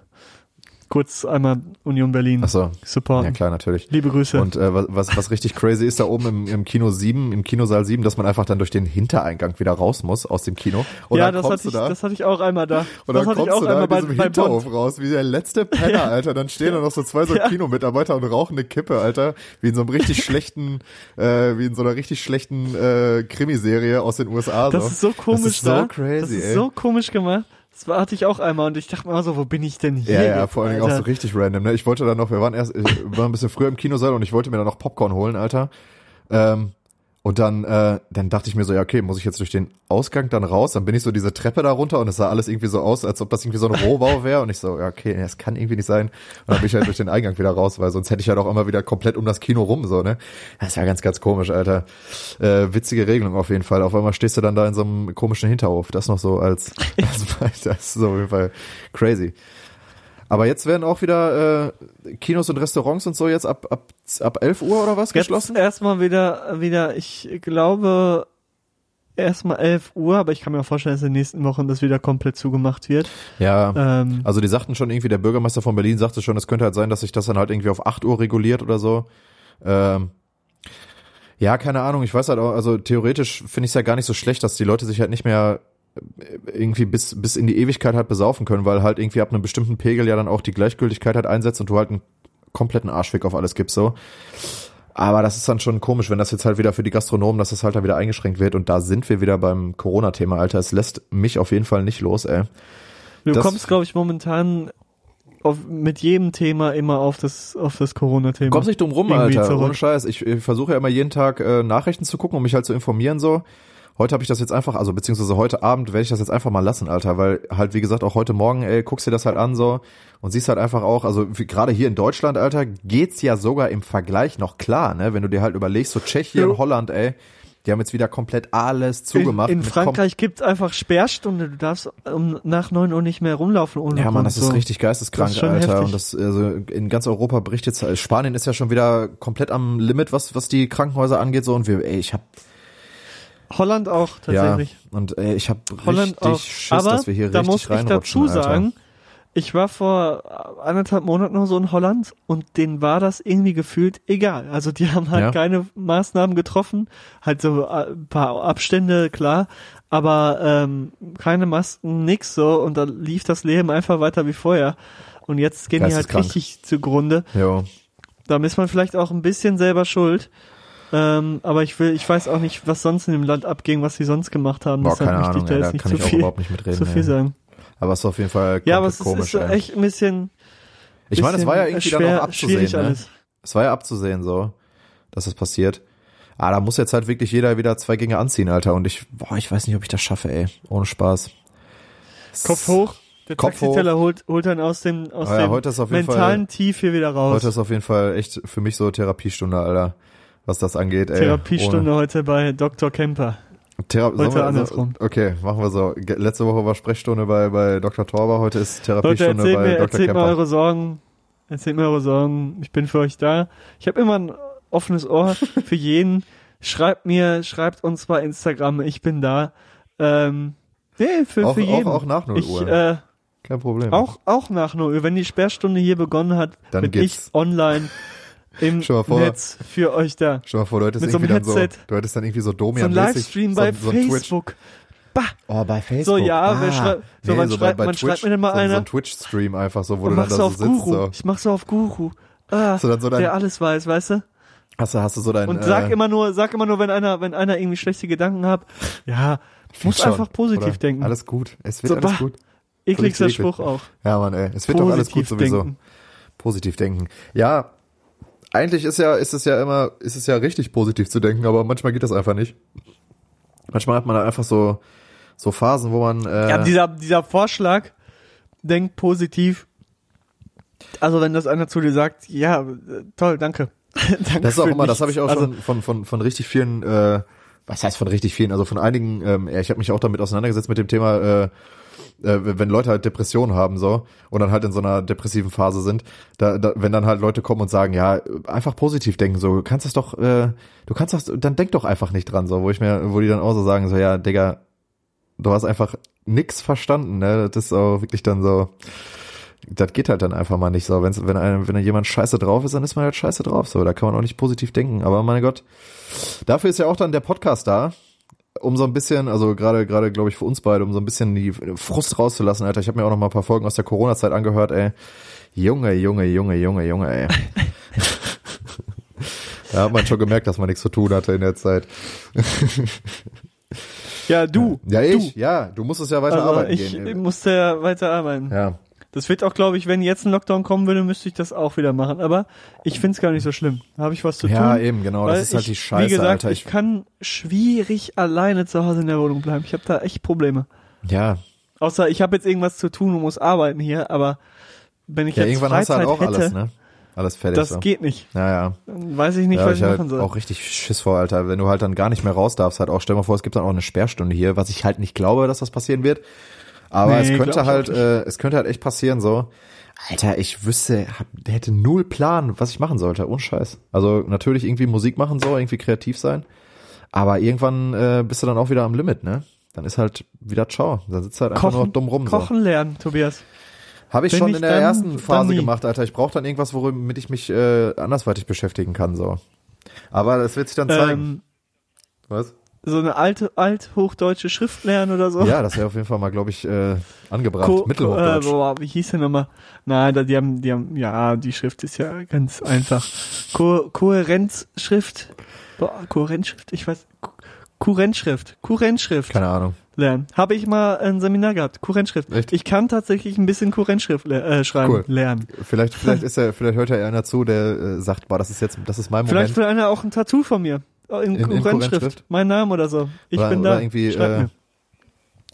Speaker 2: Kurz einmal Union Berlin
Speaker 1: ach so,
Speaker 2: supporten.
Speaker 1: ja klar, natürlich.
Speaker 2: Liebe Grüße.
Speaker 1: Und äh, was, was, was richtig crazy ist, da oben im, im Kino 7, im Kinosaal 7, dass man einfach dann durch den Hintereingang wieder raus muss aus dem Kino. Und
Speaker 2: ja, das hatte, ich,
Speaker 1: da.
Speaker 2: das hatte ich auch einmal da.
Speaker 1: und
Speaker 2: das
Speaker 1: dann kommst
Speaker 2: auch
Speaker 1: du da
Speaker 2: bei,
Speaker 1: diesem
Speaker 2: bei
Speaker 1: Hinterhof
Speaker 2: Bond.
Speaker 1: raus, wie der letzte Penner, Alter. Dann stehen da noch so zwei so
Speaker 2: Ja.
Speaker 1: Kinomitarbeiter und rauchen eine Kippe, Alter. Wie in so einem richtig schlechten, äh, wie in so einer richtig schlechten äh, Krimiserie aus den USA.
Speaker 2: Das
Speaker 1: so.
Speaker 2: ist so komisch
Speaker 1: das ist so
Speaker 2: da.
Speaker 1: crazy,
Speaker 2: das ist
Speaker 1: ey.
Speaker 2: so komisch gemacht. Das war, hatte ich auch einmal und ich dachte mir auch so, wo bin ich denn hier?
Speaker 1: Ja, ja,
Speaker 2: jetzt,
Speaker 1: vor allen Dingen auch so richtig random. Ne? Ich wollte dann noch, wir waren erst, ich war ein bisschen früher im Kinosaal und ich wollte mir dann noch Popcorn holen, Alter. Ähm, und dann, äh, dann dachte ich mir so, ja, okay, muss ich jetzt durch den Ausgang dann raus? Dann bin ich so diese Treppe da runter und es sah alles irgendwie so aus, als ob das irgendwie so ein Rohbau wäre. Und ich so, ja, okay, das kann irgendwie nicht sein. Und dann bin ich halt durch den Eingang wieder raus, weil sonst hätte ich halt auch immer wieder komplett um das Kino rum, so, ne? Das war ganz, ganz komisch, Alter. Äh, witzige Regelung auf jeden Fall. Auf einmal stehst du dann da in so einem komischen Hinterhof. Das noch so als, als das ist so auf jeden Fall crazy. Aber jetzt werden auch wieder äh, Kinos und Restaurants und so jetzt ab ab ab 11 Uhr oder was
Speaker 2: Jetzt
Speaker 1: geschlossen?
Speaker 2: erstmal wieder, wieder, ich glaube, erstmal 11 Uhr, aber ich kann mir auch vorstellen, dass in den nächsten Wochen das wieder komplett zugemacht wird.
Speaker 1: Ja.
Speaker 2: Ähm,
Speaker 1: Also die sagten schon irgendwie, der Bürgermeister von Berlin sagte schon, es könnte halt sein, dass sich das dann halt irgendwie auf 8 Uhr reguliert oder so. Ähm, ja, keine Ahnung, ich weiß halt auch, also theoretisch finde ich es ja gar nicht so schlecht, dass die Leute sich halt nicht mehr irgendwie bis, bis in die Ewigkeit halt besaufen können, weil halt irgendwie ab einem bestimmten Pegel ja dann auch die Gleichgültigkeit halt einsetzt und du halt einen kompletten Arschweg auf alles gibst so. Aber das ist dann schon komisch, wenn das jetzt halt wieder für die Gastronomen, dass das halt da wieder eingeschränkt wird. Und da sind wir wieder beim Corona-Thema, Alter. Es lässt mich auf jeden Fall nicht los, ey.
Speaker 2: Du
Speaker 1: Das-
Speaker 2: kommst, glaube ich, momentan auf, mit jedem Thema immer auf das, auf das Corona-Thema.
Speaker 1: Kommst nicht drum rum,
Speaker 2: Irgendwie
Speaker 1: Alter.
Speaker 2: zurück.
Speaker 1: Ohne Scheiß. Ich, ich versuche ja immer jeden Tag äh, Nachrichten zu gucken, um mich halt zu informieren so. Heute habe ich das jetzt einfach, also beziehungsweise heute Abend werde ich das jetzt einfach mal lassen, Alter, weil halt wie gesagt auch heute Morgen, ey, guckst dir das halt an so und siehst halt einfach auch, also gerade hier in Deutschland, Alter, geht's ja sogar im Vergleich noch klar, ne? Wenn du dir halt überlegst, so Tschechien,
Speaker 2: Jo.
Speaker 1: Holland, ey, die haben jetzt wieder komplett alles zugemacht.
Speaker 2: In, in Frankreich gibt's einfach Sperrstunde. Du darfst um, nach 9 Uhr nicht mehr rumlaufen ohne
Speaker 1: Ja, Mann, das ist
Speaker 2: so.
Speaker 1: richtig geisteskrank,
Speaker 2: ist
Speaker 1: Alter.
Speaker 2: heftig.
Speaker 1: Und das also in ganz Europa bricht jetzt Spanien ist ja schon wieder komplett am Limit, was was die Krankenhäuser angeht so und wir ey, ich hab
Speaker 2: Holland auch tatsächlich.
Speaker 1: ja und ey, ich hab
Speaker 2: Holland
Speaker 1: richtig
Speaker 2: auch.
Speaker 1: Schiss,
Speaker 2: Aber
Speaker 1: dass wir hier
Speaker 2: da
Speaker 1: richtig
Speaker 2: muss ich dazu
Speaker 1: Alter.
Speaker 2: sagen, ich war vor anderthalb Monaten noch so in Holland und denen war das irgendwie gefühlt egal. Also die haben halt
Speaker 1: Ja.
Speaker 2: keine Maßnahmen getroffen, halt so äh, ein paar Abstände, klar, aber ähm, keine Masken, nix so und da lief das Leben einfach weiter wie vorher. Und jetzt gehen die halt richtig zugrunde.
Speaker 1: Jo.
Speaker 2: Da ist man vielleicht auch ein bisschen selber schuld. Ähm, aber ich will, ich weiß auch nicht, was sonst in dem Land abging, was sie sonst gemacht haben.
Speaker 1: Boah,
Speaker 2: Deshalb
Speaker 1: keine Ahnung,
Speaker 2: ich da
Speaker 1: ey,
Speaker 2: jetzt
Speaker 1: da
Speaker 2: nicht
Speaker 1: kann
Speaker 2: zu
Speaker 1: ich auch
Speaker 2: viel,
Speaker 1: überhaupt nicht mitreden.
Speaker 2: zu viel sagen.
Speaker 1: Aber es ist auf jeden Fall
Speaker 2: Ja, aber es ist,
Speaker 1: komisch.
Speaker 2: ist
Speaker 1: ey.
Speaker 2: echt ein bisschen.
Speaker 1: ich meine, es war ja irgendwie
Speaker 2: schwer,
Speaker 1: dann auch abzusehen, ne? Es war ja abzusehen so, dass das passiert. Ah, da muss jetzt halt wirklich jeder wieder zwei Gänge anziehen, Alter. Und ich, boah, ich weiß nicht, ob ich das schaffe, ey. Ohne Spaß.
Speaker 2: Kopf hoch. Der
Speaker 1: Kopf
Speaker 2: Taxiteller holt, holt dann aus dem, aus
Speaker 1: Ah ja,
Speaker 2: dem
Speaker 1: ist
Speaker 2: mentalen Tief hier wieder raus.
Speaker 1: Heute ist auf jeden Fall echt für mich so Therapiestunde, Alter. Was das angeht, ey.
Speaker 2: Therapiestunde heute bei Dr. Kemper.
Speaker 1: Ohne, Thera
Speaker 2: Heute
Speaker 1: wir-
Speaker 2: andersrum.
Speaker 1: Okay, machen wir so. Letzte Woche war Sprechstunde bei, bei Dr. Torber, heute ist
Speaker 2: Leute,
Speaker 1: Therapiestunde
Speaker 2: erzählt
Speaker 1: bei
Speaker 2: mir,
Speaker 1: Dr.
Speaker 2: erzählt mir
Speaker 1: Kemper.
Speaker 2: eure Sorgen. Erzählt mir eure Sorgen. Ich bin für euch da. Ich habe immer ein offenes Ohr für jeden. Schreibt mir, schreibt uns bei Instagram. Ich bin da. Ähm, nee, für,
Speaker 1: Auch-
Speaker 2: für jeden.
Speaker 1: auch- auch nach 0
Speaker 2: ich,
Speaker 1: Uhr.
Speaker 2: Äh,
Speaker 1: Kein Problem.
Speaker 2: Auch, auch nach 0 Uhr. Wenn die Sperrstunde hier begonnen hat,
Speaker 1: Dann
Speaker 2: bin
Speaker 1: geht's.
Speaker 2: ich online im
Speaker 1: Stell mal vor.
Speaker 2: Netz für euch da.
Speaker 1: Stell mal vor, du hättest
Speaker 2: mit so einem
Speaker 1: irgendwie dann so,
Speaker 2: Headset.
Speaker 1: du hättest dann irgendwie so
Speaker 2: So
Speaker 1: Domian
Speaker 2: ein Livestream bei Facebook. Bah,
Speaker 1: Oh, bei Facebook.
Speaker 2: So, ja, wer schreibt- so, man schreibt- man schreibt mir dann mal
Speaker 1: so, so
Speaker 2: einer.
Speaker 1: ein Twitch-Stream einfach so, wo du dann da so
Speaker 2: auf
Speaker 1: sitzt.
Speaker 2: Guru.
Speaker 1: So.
Speaker 2: Ich mach so auf Guru. Ah,
Speaker 1: du dann so dein,
Speaker 2: der alles weiß, weißt du?
Speaker 1: hast, du, hast du so dein,
Speaker 2: Und sag
Speaker 1: äh,
Speaker 2: immer nur, sag immer nur, wenn einer, wenn einer irgendwie schlechte Gedanken hat, ja, muss
Speaker 1: schon,
Speaker 2: einfach positiv
Speaker 1: oder?
Speaker 2: denken.
Speaker 1: Alles gut. Es wird
Speaker 2: So,
Speaker 1: alles gut.
Speaker 2: Ekligster
Speaker 1: richtig.
Speaker 2: Spruch auch.
Speaker 1: Ja, Mann, ey. Es wird doch alles gut sowieso.
Speaker 2: denken.
Speaker 1: Positiv denken. Ja, eigentlich ist ja, ist es ja immer, ist es ja richtig positiv zu denken, aber manchmal geht das einfach nicht. Manchmal hat man da einfach so, so Phasen, wo man, äh,
Speaker 2: Ja, dieser, dieser Vorschlag, denk positiv. Also wenn das einer zu dir sagt, ja, äh, toll, danke. danke
Speaker 1: Das ist auch immer, das habe ich auch
Speaker 2: nichts.
Speaker 1: schon von, von, von richtig vielen, äh, was heißt von richtig vielen, also von einigen, ähm, ja, ich habe mich auch damit auseinandergesetzt mit dem Thema, äh, äh, wenn Leute halt Depressionen haben so und dann halt in so einer depressiven Phase sind, da, da wenn dann halt Leute kommen und sagen, ja, einfach positiv denken, so, du kannst das doch, äh, du kannst das, dann denk doch einfach nicht dran, so, wo ich mir, wo die dann auch so sagen, so, ja, Digga, du hast einfach nix verstanden, ne, das ist auch wirklich dann so, das geht halt dann einfach mal nicht so. Wenn's, wenn einem, wenn jemand scheiße drauf ist, dann ist man halt scheiße drauf. So, da kann man auch nicht positiv denken. Aber mein Gott, dafür ist ja auch dann der Podcast da, um so ein bisschen, also gerade gerade glaube ich für uns beide, um so ein bisschen die Frust rauszulassen. Alter, ich habe mir auch noch mal ein paar Folgen aus der Corona-Zeit angehört. Ey, Junge, Junge, Junge, Junge, Junge, ey. da hat man schon gemerkt, dass man nichts zu tun hatte in der Zeit.
Speaker 2: Ja, du.
Speaker 1: Ja, ich, ja, du musst es ja weiter
Speaker 2: Also
Speaker 1: arbeiten
Speaker 2: ich
Speaker 1: gehen.
Speaker 2: musste ja weiter arbeiten.
Speaker 1: Ja,
Speaker 2: Das wird auch, glaube ich, wenn jetzt ein Lockdown kommen würde, müsste ich das auch wieder machen. Aber ich find's gar nicht so schlimm. Da habe ich was zu
Speaker 1: ja,
Speaker 2: tun.
Speaker 1: eben, genau. Das ist halt
Speaker 2: ich,
Speaker 1: die Scheiße,
Speaker 2: Wie gesagt,
Speaker 1: Alter.
Speaker 2: ich kann schwierig alleine zu Hause in der Wohnung bleiben. Ich habe da echt Probleme.
Speaker 1: ja,
Speaker 2: Außer ich habe jetzt irgendwas zu tun und muss arbeiten hier, aber wenn ich
Speaker 1: ja,
Speaker 2: jetzt
Speaker 1: irgendwann hast du
Speaker 2: Freizeit
Speaker 1: halt auch
Speaker 2: hätte,
Speaker 1: alles, ne? Alles fertig.
Speaker 2: das
Speaker 1: so.
Speaker 2: geht nicht.
Speaker 1: Ja, ja.
Speaker 2: Dann weiß ich nicht,
Speaker 1: ja,
Speaker 2: was
Speaker 1: ich
Speaker 2: ich
Speaker 1: halt
Speaker 2: machen soll.
Speaker 1: auch richtig Schiss vor, Alter. Wenn du halt dann gar nicht mehr raus darfst, halt auch, stell mal vor, es gibt dann auch eine Sperrstunde hier, was ich halt nicht glaube, dass das passieren wird. Aber
Speaker 2: Nee,
Speaker 1: es könnte
Speaker 2: ich
Speaker 1: halt, äh, es könnte halt echt passieren, so. Alter, ich wüsste, hab, hätte null Plan, was ich machen sollte, ohne Scheiß. Also natürlich irgendwie Musik machen so, irgendwie kreativ sein. Aber irgendwann äh, bist du dann auch wieder am Limit, ne? Dann ist halt wieder ciao. Dann sitzt du halt einfach nur dumm rum. So.
Speaker 2: Kochen lernen, Tobias.
Speaker 1: Habe ich
Speaker 2: Wenn
Speaker 1: schon
Speaker 2: nicht
Speaker 1: in der
Speaker 2: dann-
Speaker 1: ersten Phase gemacht, Alter. Ich brauche dann irgendwas, womit ich mich äh, andersweitig beschäftigen kann, so. Aber das wird sich dann zeigen.
Speaker 2: Ähm,
Speaker 1: Was?
Speaker 2: So eine alte, althochdeutsche Schrift lernen oder so?
Speaker 1: Ja, das wäre auf jeden Fall mal, glaube ich, äh, angebracht.
Speaker 2: Ko
Speaker 1: Mittelhochdeutsch.
Speaker 2: Äh, boah, wie hieß der nochmal? Nein, die haben, die haben, ja, die Schrift ist ja ganz einfach. Ko Kohärenzschrift. Boah, Kohärenzschrift, ich weiß. Kurrentschrift. Kurrentschrift.
Speaker 1: Keine Ahnung.
Speaker 2: Lernen. Habe ich mal ein Seminar gehabt. Kurrentschrift.
Speaker 1: Echt?
Speaker 2: Ich kann tatsächlich ein bisschen Kurrentschrift äh, schreiben,
Speaker 1: Cool.
Speaker 2: lernen.
Speaker 1: Vielleicht, vielleicht ist er, vielleicht hört ja einer zu, der äh, sagt, boah, das ist jetzt, das ist mein
Speaker 2: Vielleicht
Speaker 1: Moment.
Speaker 2: will einer auch ein Tattoo von mir. In,
Speaker 1: In- in?
Speaker 2: Mein Name oder so. Ich
Speaker 1: Oder-
Speaker 2: bin
Speaker 1: oder
Speaker 2: da.
Speaker 1: irgendwie,
Speaker 2: Schreib
Speaker 1: äh,
Speaker 2: mir.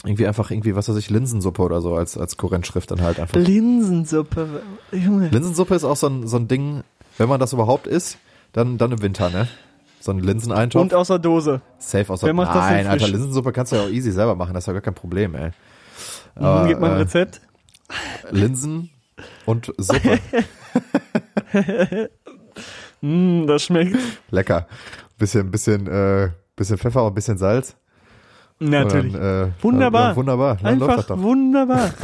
Speaker 1: Irgendwie einfach irgendwie, was weiß ich, Linsensuppe oder so als, als Kurrentschrift dann halt einfach.
Speaker 2: Linsensuppe. Junge.
Speaker 1: Linsensuppe ist auch so ein, so ein Ding, wenn man das überhaupt isst, dann, dann im Winter, ne? So ein Linseneintopf.
Speaker 2: Und aus der Dose.
Speaker 1: Safe aus
Speaker 2: das denn
Speaker 1: Nein, Alter,
Speaker 2: frisch?
Speaker 1: Linsensuppe kannst du ja auch easy selber machen, das ist ja gar kein Problem, ey.
Speaker 2: Mhm, Gib mal ein
Speaker 1: äh,
Speaker 2: Rezept.
Speaker 1: Linsen und Suppe.
Speaker 2: Mm, das schmeckt.
Speaker 1: Lecker. Bisschen, bisschen, äh, bisschen Pfeffer und bisschen Salz.
Speaker 2: Natürlich.
Speaker 1: Dann, äh,
Speaker 2: Wunderbar.
Speaker 1: Ja, wunderbar. Dann läuft das
Speaker 2: Einfach wunderbar.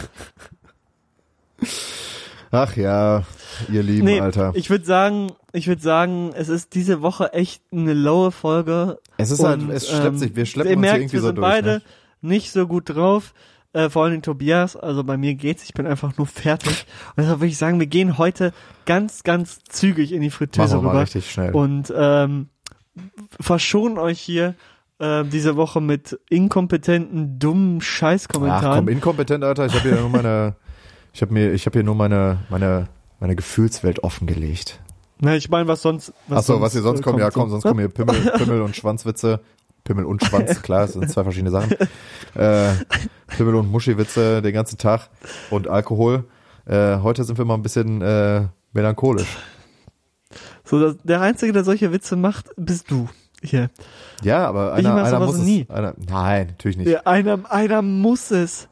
Speaker 1: Ach ja, ihr Lieben,
Speaker 2: Nee,
Speaker 1: Alter.
Speaker 2: ich würde sagen, ich würde sagen, es ist diese Woche echt eine lowe Folge.
Speaker 1: Es ist
Speaker 2: Und,
Speaker 1: halt, es schleppt
Speaker 2: ähm,
Speaker 1: sich, wir schleppen
Speaker 2: ihr
Speaker 1: uns
Speaker 2: merkt,
Speaker 1: irgendwie
Speaker 2: wir
Speaker 1: so
Speaker 2: sind
Speaker 1: durch.
Speaker 2: beide
Speaker 1: Ne?
Speaker 2: nicht so gut drauf. Äh, vor allem Tobias, also bei mir geht's, ich bin einfach nur fertig. Und deshalb würde ich sagen, wir gehen heute ganz, ganz zügig in die Fritteuse
Speaker 1: Machen wir mal
Speaker 2: rüber.
Speaker 1: richtig schnell.
Speaker 2: Und ähm, verschonen euch hier äh, diese Woche mit inkompetenten, dummen
Speaker 1: Ach
Speaker 2: Scheißkommentaren.
Speaker 1: komm, inkompetent, Alter. Ich habe hier nur meine, ich habe mir, ich habe hier nur meine, meine, meine Gefühlswelt offengelegt.
Speaker 2: Na, ich meine, was sonst.
Speaker 1: Ach so, was hier sonst
Speaker 2: äh,
Speaker 1: kommt, ja
Speaker 2: so.
Speaker 1: komm, sonst kommen hier Pimmel, Pimmel und Schwanzwitze. Pimmel und Schwanz, klar, das sind zwei verschiedene Sachen. Äh, Pimmel und Muschiwitze den ganzen Tag und Alkohol. Äh, heute sind wir mal ein bisschen äh, melancholisch.
Speaker 2: So, das, der Einzige, der solche Witze macht, bist du. Hier.
Speaker 1: Ja, aber
Speaker 2: Ich
Speaker 1: einer,
Speaker 2: mach
Speaker 1: einer muss es.
Speaker 2: nie.
Speaker 1: Einer, nein, natürlich nicht.
Speaker 2: Ja, einer, einer muss es.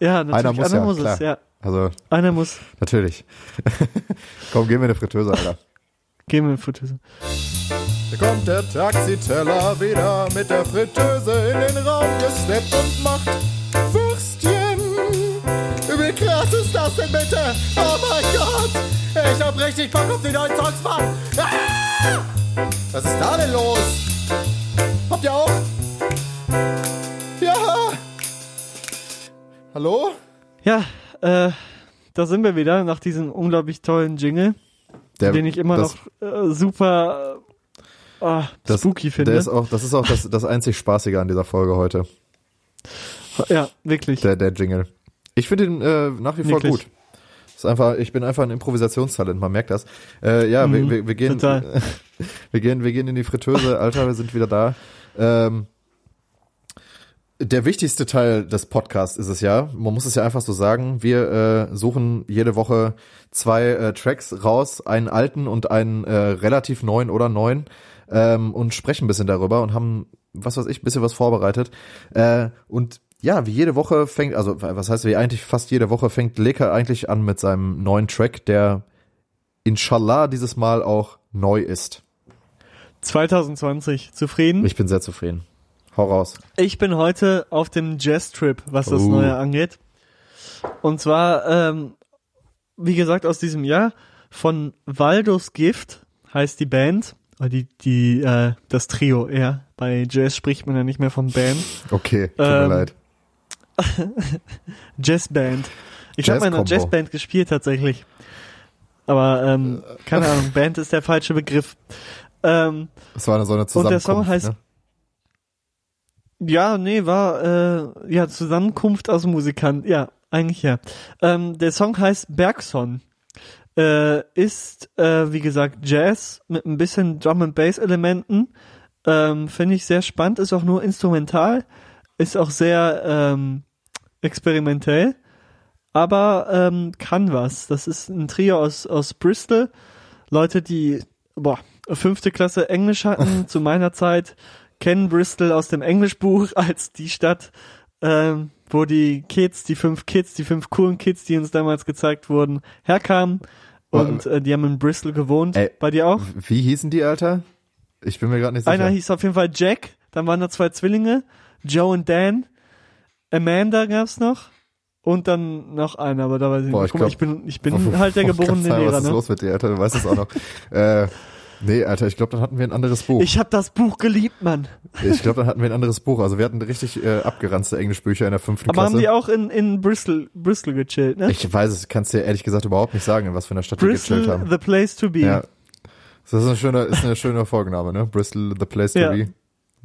Speaker 2: Ja, natürlich.
Speaker 1: Einer muss ja,
Speaker 2: es,
Speaker 1: klar.
Speaker 2: ja.
Speaker 1: Also
Speaker 2: Einer muss.
Speaker 1: natürlich. komm, gehen wir in eine Fritteuse, Alter.
Speaker 2: Gehen wir in die Fritteuse.
Speaker 1: Da kommt der Taxiteller wieder mit der Fritteuse in den Raum gesteppt und macht Würstchen. Wie krass ist das denn bitte? Oh mein Gott! Ich hab richtig Bock auf die neuen Songs, Mann! Ah! Was ist da denn los? Habt ihr auch? Ja! Hallo?
Speaker 2: Ja, äh, da sind wir wieder nach diesem unglaublich tollen Jingle,
Speaker 1: Der,
Speaker 2: den ich immer
Speaker 1: das,
Speaker 2: noch äh, super äh, ah,
Speaker 1: das,
Speaker 2: spooky finde.
Speaker 1: Der ist auch, das ist auch das, das einzig Spaßige an dieser Folge heute.
Speaker 2: ja, wirklich.
Speaker 1: Der, der Jingle. Ich finde ihn äh, nach wie vor
Speaker 2: Wirklich.
Speaker 1: gut. Ist einfach, ich bin einfach ein Improvisationstalent, man merkt das. Äh, ja, wir,
Speaker 2: Mhm,
Speaker 1: wir, wir gehen,
Speaker 2: total.
Speaker 1: wir gehen, wir gehen in die Fritteuse, Alter, wir sind wieder da. Ähm, der wichtigste Teil des Podcasts ist es ja, man muss es ja einfach so sagen, wir äh, suchen jede Woche zwei äh, Tracks raus, einen alten und einen äh, relativ neuen oder neuen ähm, und sprechen ein bisschen darüber und haben, was weiß ich, ein bisschen was vorbereitet. Äh, und ja, wie jede Woche fängt, also was heißt wie eigentlich fast jede Woche fängt Leka eigentlich an mit seinem neuen Track, der inshallah dieses Mal auch neu ist.
Speaker 2: 2020. Zufrieden?
Speaker 1: Ich bin sehr zufrieden. Hau raus.
Speaker 2: Ich bin heute auf dem Jazz-Trip, was das
Speaker 1: Oh.
Speaker 2: Neue angeht. Und zwar, ähm, wie gesagt, aus diesem Jahr von Waldos Gift heißt die Band, oder die, die, äh, das Trio eher. Bei Jazz spricht man ja nicht mehr von Band.
Speaker 1: Okay, tut
Speaker 2: Ähm,
Speaker 1: mir leid.
Speaker 2: Jazzband. Ich habe mal in einer. Jazzband gespielt tatsächlich. Aber ähm, keine Ahnung, Band ist der falsche Begriff. Ähm,
Speaker 1: Das war so eine
Speaker 2: und
Speaker 1: Zusammenkunft.
Speaker 2: der Song heißt
Speaker 1: ne?
Speaker 2: Ja, nee, war äh, ja Zusammenkunft aus Musikanten. Ja, eigentlich ja. Ähm, der Song heißt Bergson. Äh, ist, äh, wie gesagt, Jazz mit ein bisschen Drum and Bass Elementen. Ähm, Finde ich sehr spannend, ist auch nur instrumental, ist auch sehr ähm, experimentell, aber ähm, kann was. Das ist ein Trio aus, aus Bristol. Leute, die boah, fünfte Klasse Englisch hatten zu meiner Zeit, kennen Bristol aus dem Englischbuch als die Stadt, ähm, wo die Kids, die fünf Kids, die fünf coolen Kids, die uns damals gezeigt wurden, herkamen. Und äh, die haben in Bristol gewohnt.
Speaker 1: Ey,
Speaker 2: Bei dir auch?
Speaker 1: Wie hießen die, Alter? Ich bin mir gerade nicht sicher.
Speaker 2: Einer hieß auf jeden Fall Jack, dann waren da zwei Zwillinge, Joe und Dan. Amanda gab's noch. Und dann noch einer, aber da weiß ich
Speaker 1: Boah,
Speaker 2: nicht.
Speaker 1: ich
Speaker 2: Guck mal, ich bin, ich bin halt der
Speaker 1: Wollte
Speaker 2: geborene Lehrer,
Speaker 1: Was ist
Speaker 2: ne?
Speaker 1: los mit dir, Alter? Du weißt es auch noch. äh, Nee, Alter, ich glaube, dann hatten wir ein anderes Buch.
Speaker 2: Ich habe das Buch geliebt, Mann.
Speaker 1: Ich glaube, dann hatten wir ein anderes Buch. Also wir hatten richtig äh, abgeranzte Englischbücher in der fünften
Speaker 2: Aber
Speaker 1: Klasse.
Speaker 2: haben die auch in, in Bristol, Bristol gechillt, ne?
Speaker 1: ich weiß es, kannst dir ehrlich gesagt überhaupt nicht sagen, in was für einer Stadt die
Speaker 2: Bristol,
Speaker 1: gechillt haben.
Speaker 2: the place to be.
Speaker 1: Ja. Das ist ein schöner, ist eine schöne Folgenname, ne? Bristol, the place to
Speaker 2: Ja.
Speaker 1: be.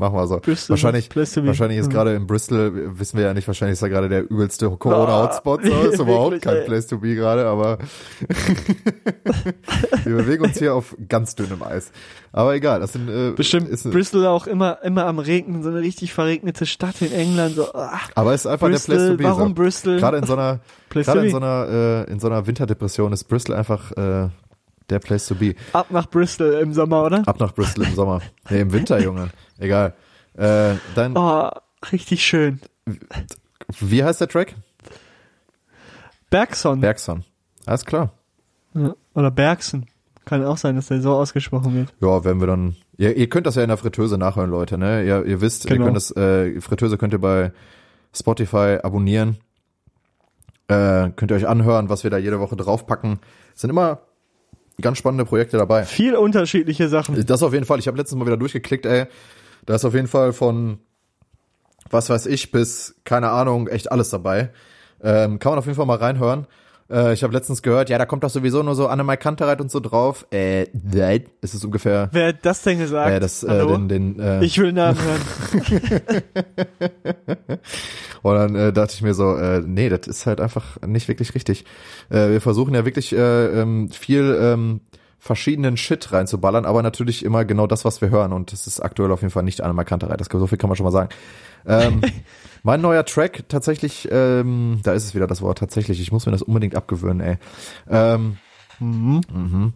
Speaker 1: Machen wir so.
Speaker 2: Bristol,
Speaker 1: wahrscheinlich, wahrscheinlich ist
Speaker 2: Mhm.
Speaker 1: gerade in Bristol, wissen wir ja nicht, wahrscheinlich ist da gerade der übelste Corona-Hotspot. So, ist überhaupt
Speaker 2: Wirklich,
Speaker 1: kein
Speaker 2: ey.
Speaker 1: place to be gerade, aber wir bewegen uns hier auf ganz dünnem Eis. Aber egal, das sind, äh,
Speaker 2: Bestimmt
Speaker 1: ist,
Speaker 2: Bristol auch immer, immer am Regnen, so eine richtig verregnete Stadt in England. So, ach,
Speaker 1: aber es ist einfach der place
Speaker 2: Bristol,
Speaker 1: to be.
Speaker 2: warum
Speaker 1: so.
Speaker 2: Bristol?
Speaker 1: Gerade in so einer, gerade in so einer, äh, in so einer Winterdepression ist Bristol einfach, äh, der place to be.
Speaker 2: Ab nach Bristol im Sommer, oder?
Speaker 1: Ab nach Bristol im Sommer. Nee, im Winter, Junge. Egal. Äh, dann,
Speaker 2: Oh, richtig schön.
Speaker 1: wie heißt der Track?
Speaker 2: Bergson.
Speaker 1: Bergson. Alles klar.
Speaker 2: Ja, Oder Bergson. Kann auch sein, dass der so ausgesprochen wird.
Speaker 1: Ja, werden wir dann. Ihr, ihr könnt das ja in der Fritteuse nachhören, Leute, ne? Ihr, ihr wisst, ihr
Speaker 2: Genau.
Speaker 1: könnt das, äh, Fritteuse könnt ihr bei Spotify abonnieren. Äh, könnt ihr euch anhören, was wir da jede Woche draufpacken. Es sind immer ganz spannende Projekte dabei.
Speaker 2: Viel unterschiedliche Sachen.
Speaker 1: Das auf jeden Fall. Ich habe letztens mal wieder durchgeklickt, ey. Da ist auf jeden Fall von was weiß ich bis, keine Ahnung, echt alles dabei. Ähm, kann man auf jeden Fall mal reinhören. Äh, ich habe letztens gehört, ja, da kommt doch sowieso nur so Annemai Kantereit und so drauf. Äh, nein, es ist ungefähr
Speaker 2: Wer hat das denn gesagt?
Speaker 1: äh, das, äh, den, den, äh,
Speaker 2: ich will Namen hören.
Speaker 1: und dann äh, dachte ich mir so, äh, nee, das ist halt einfach nicht wirklich richtig. Äh, wir versuchen ja wirklich äh, ähm, viel ähm, verschiedenen Shit reinzuballern, aber natürlich immer genau das, was wir hören. Und das ist aktuell auf jeden Fall nicht Annemai Kantereit. Das so viel kann man schon mal sagen. Ähm, mein neuer Track tatsächlich, ähm, da ist es wieder das Wort tatsächlich. Ich muss mir das unbedingt abgewöhnen, ey. Ähm, mhm.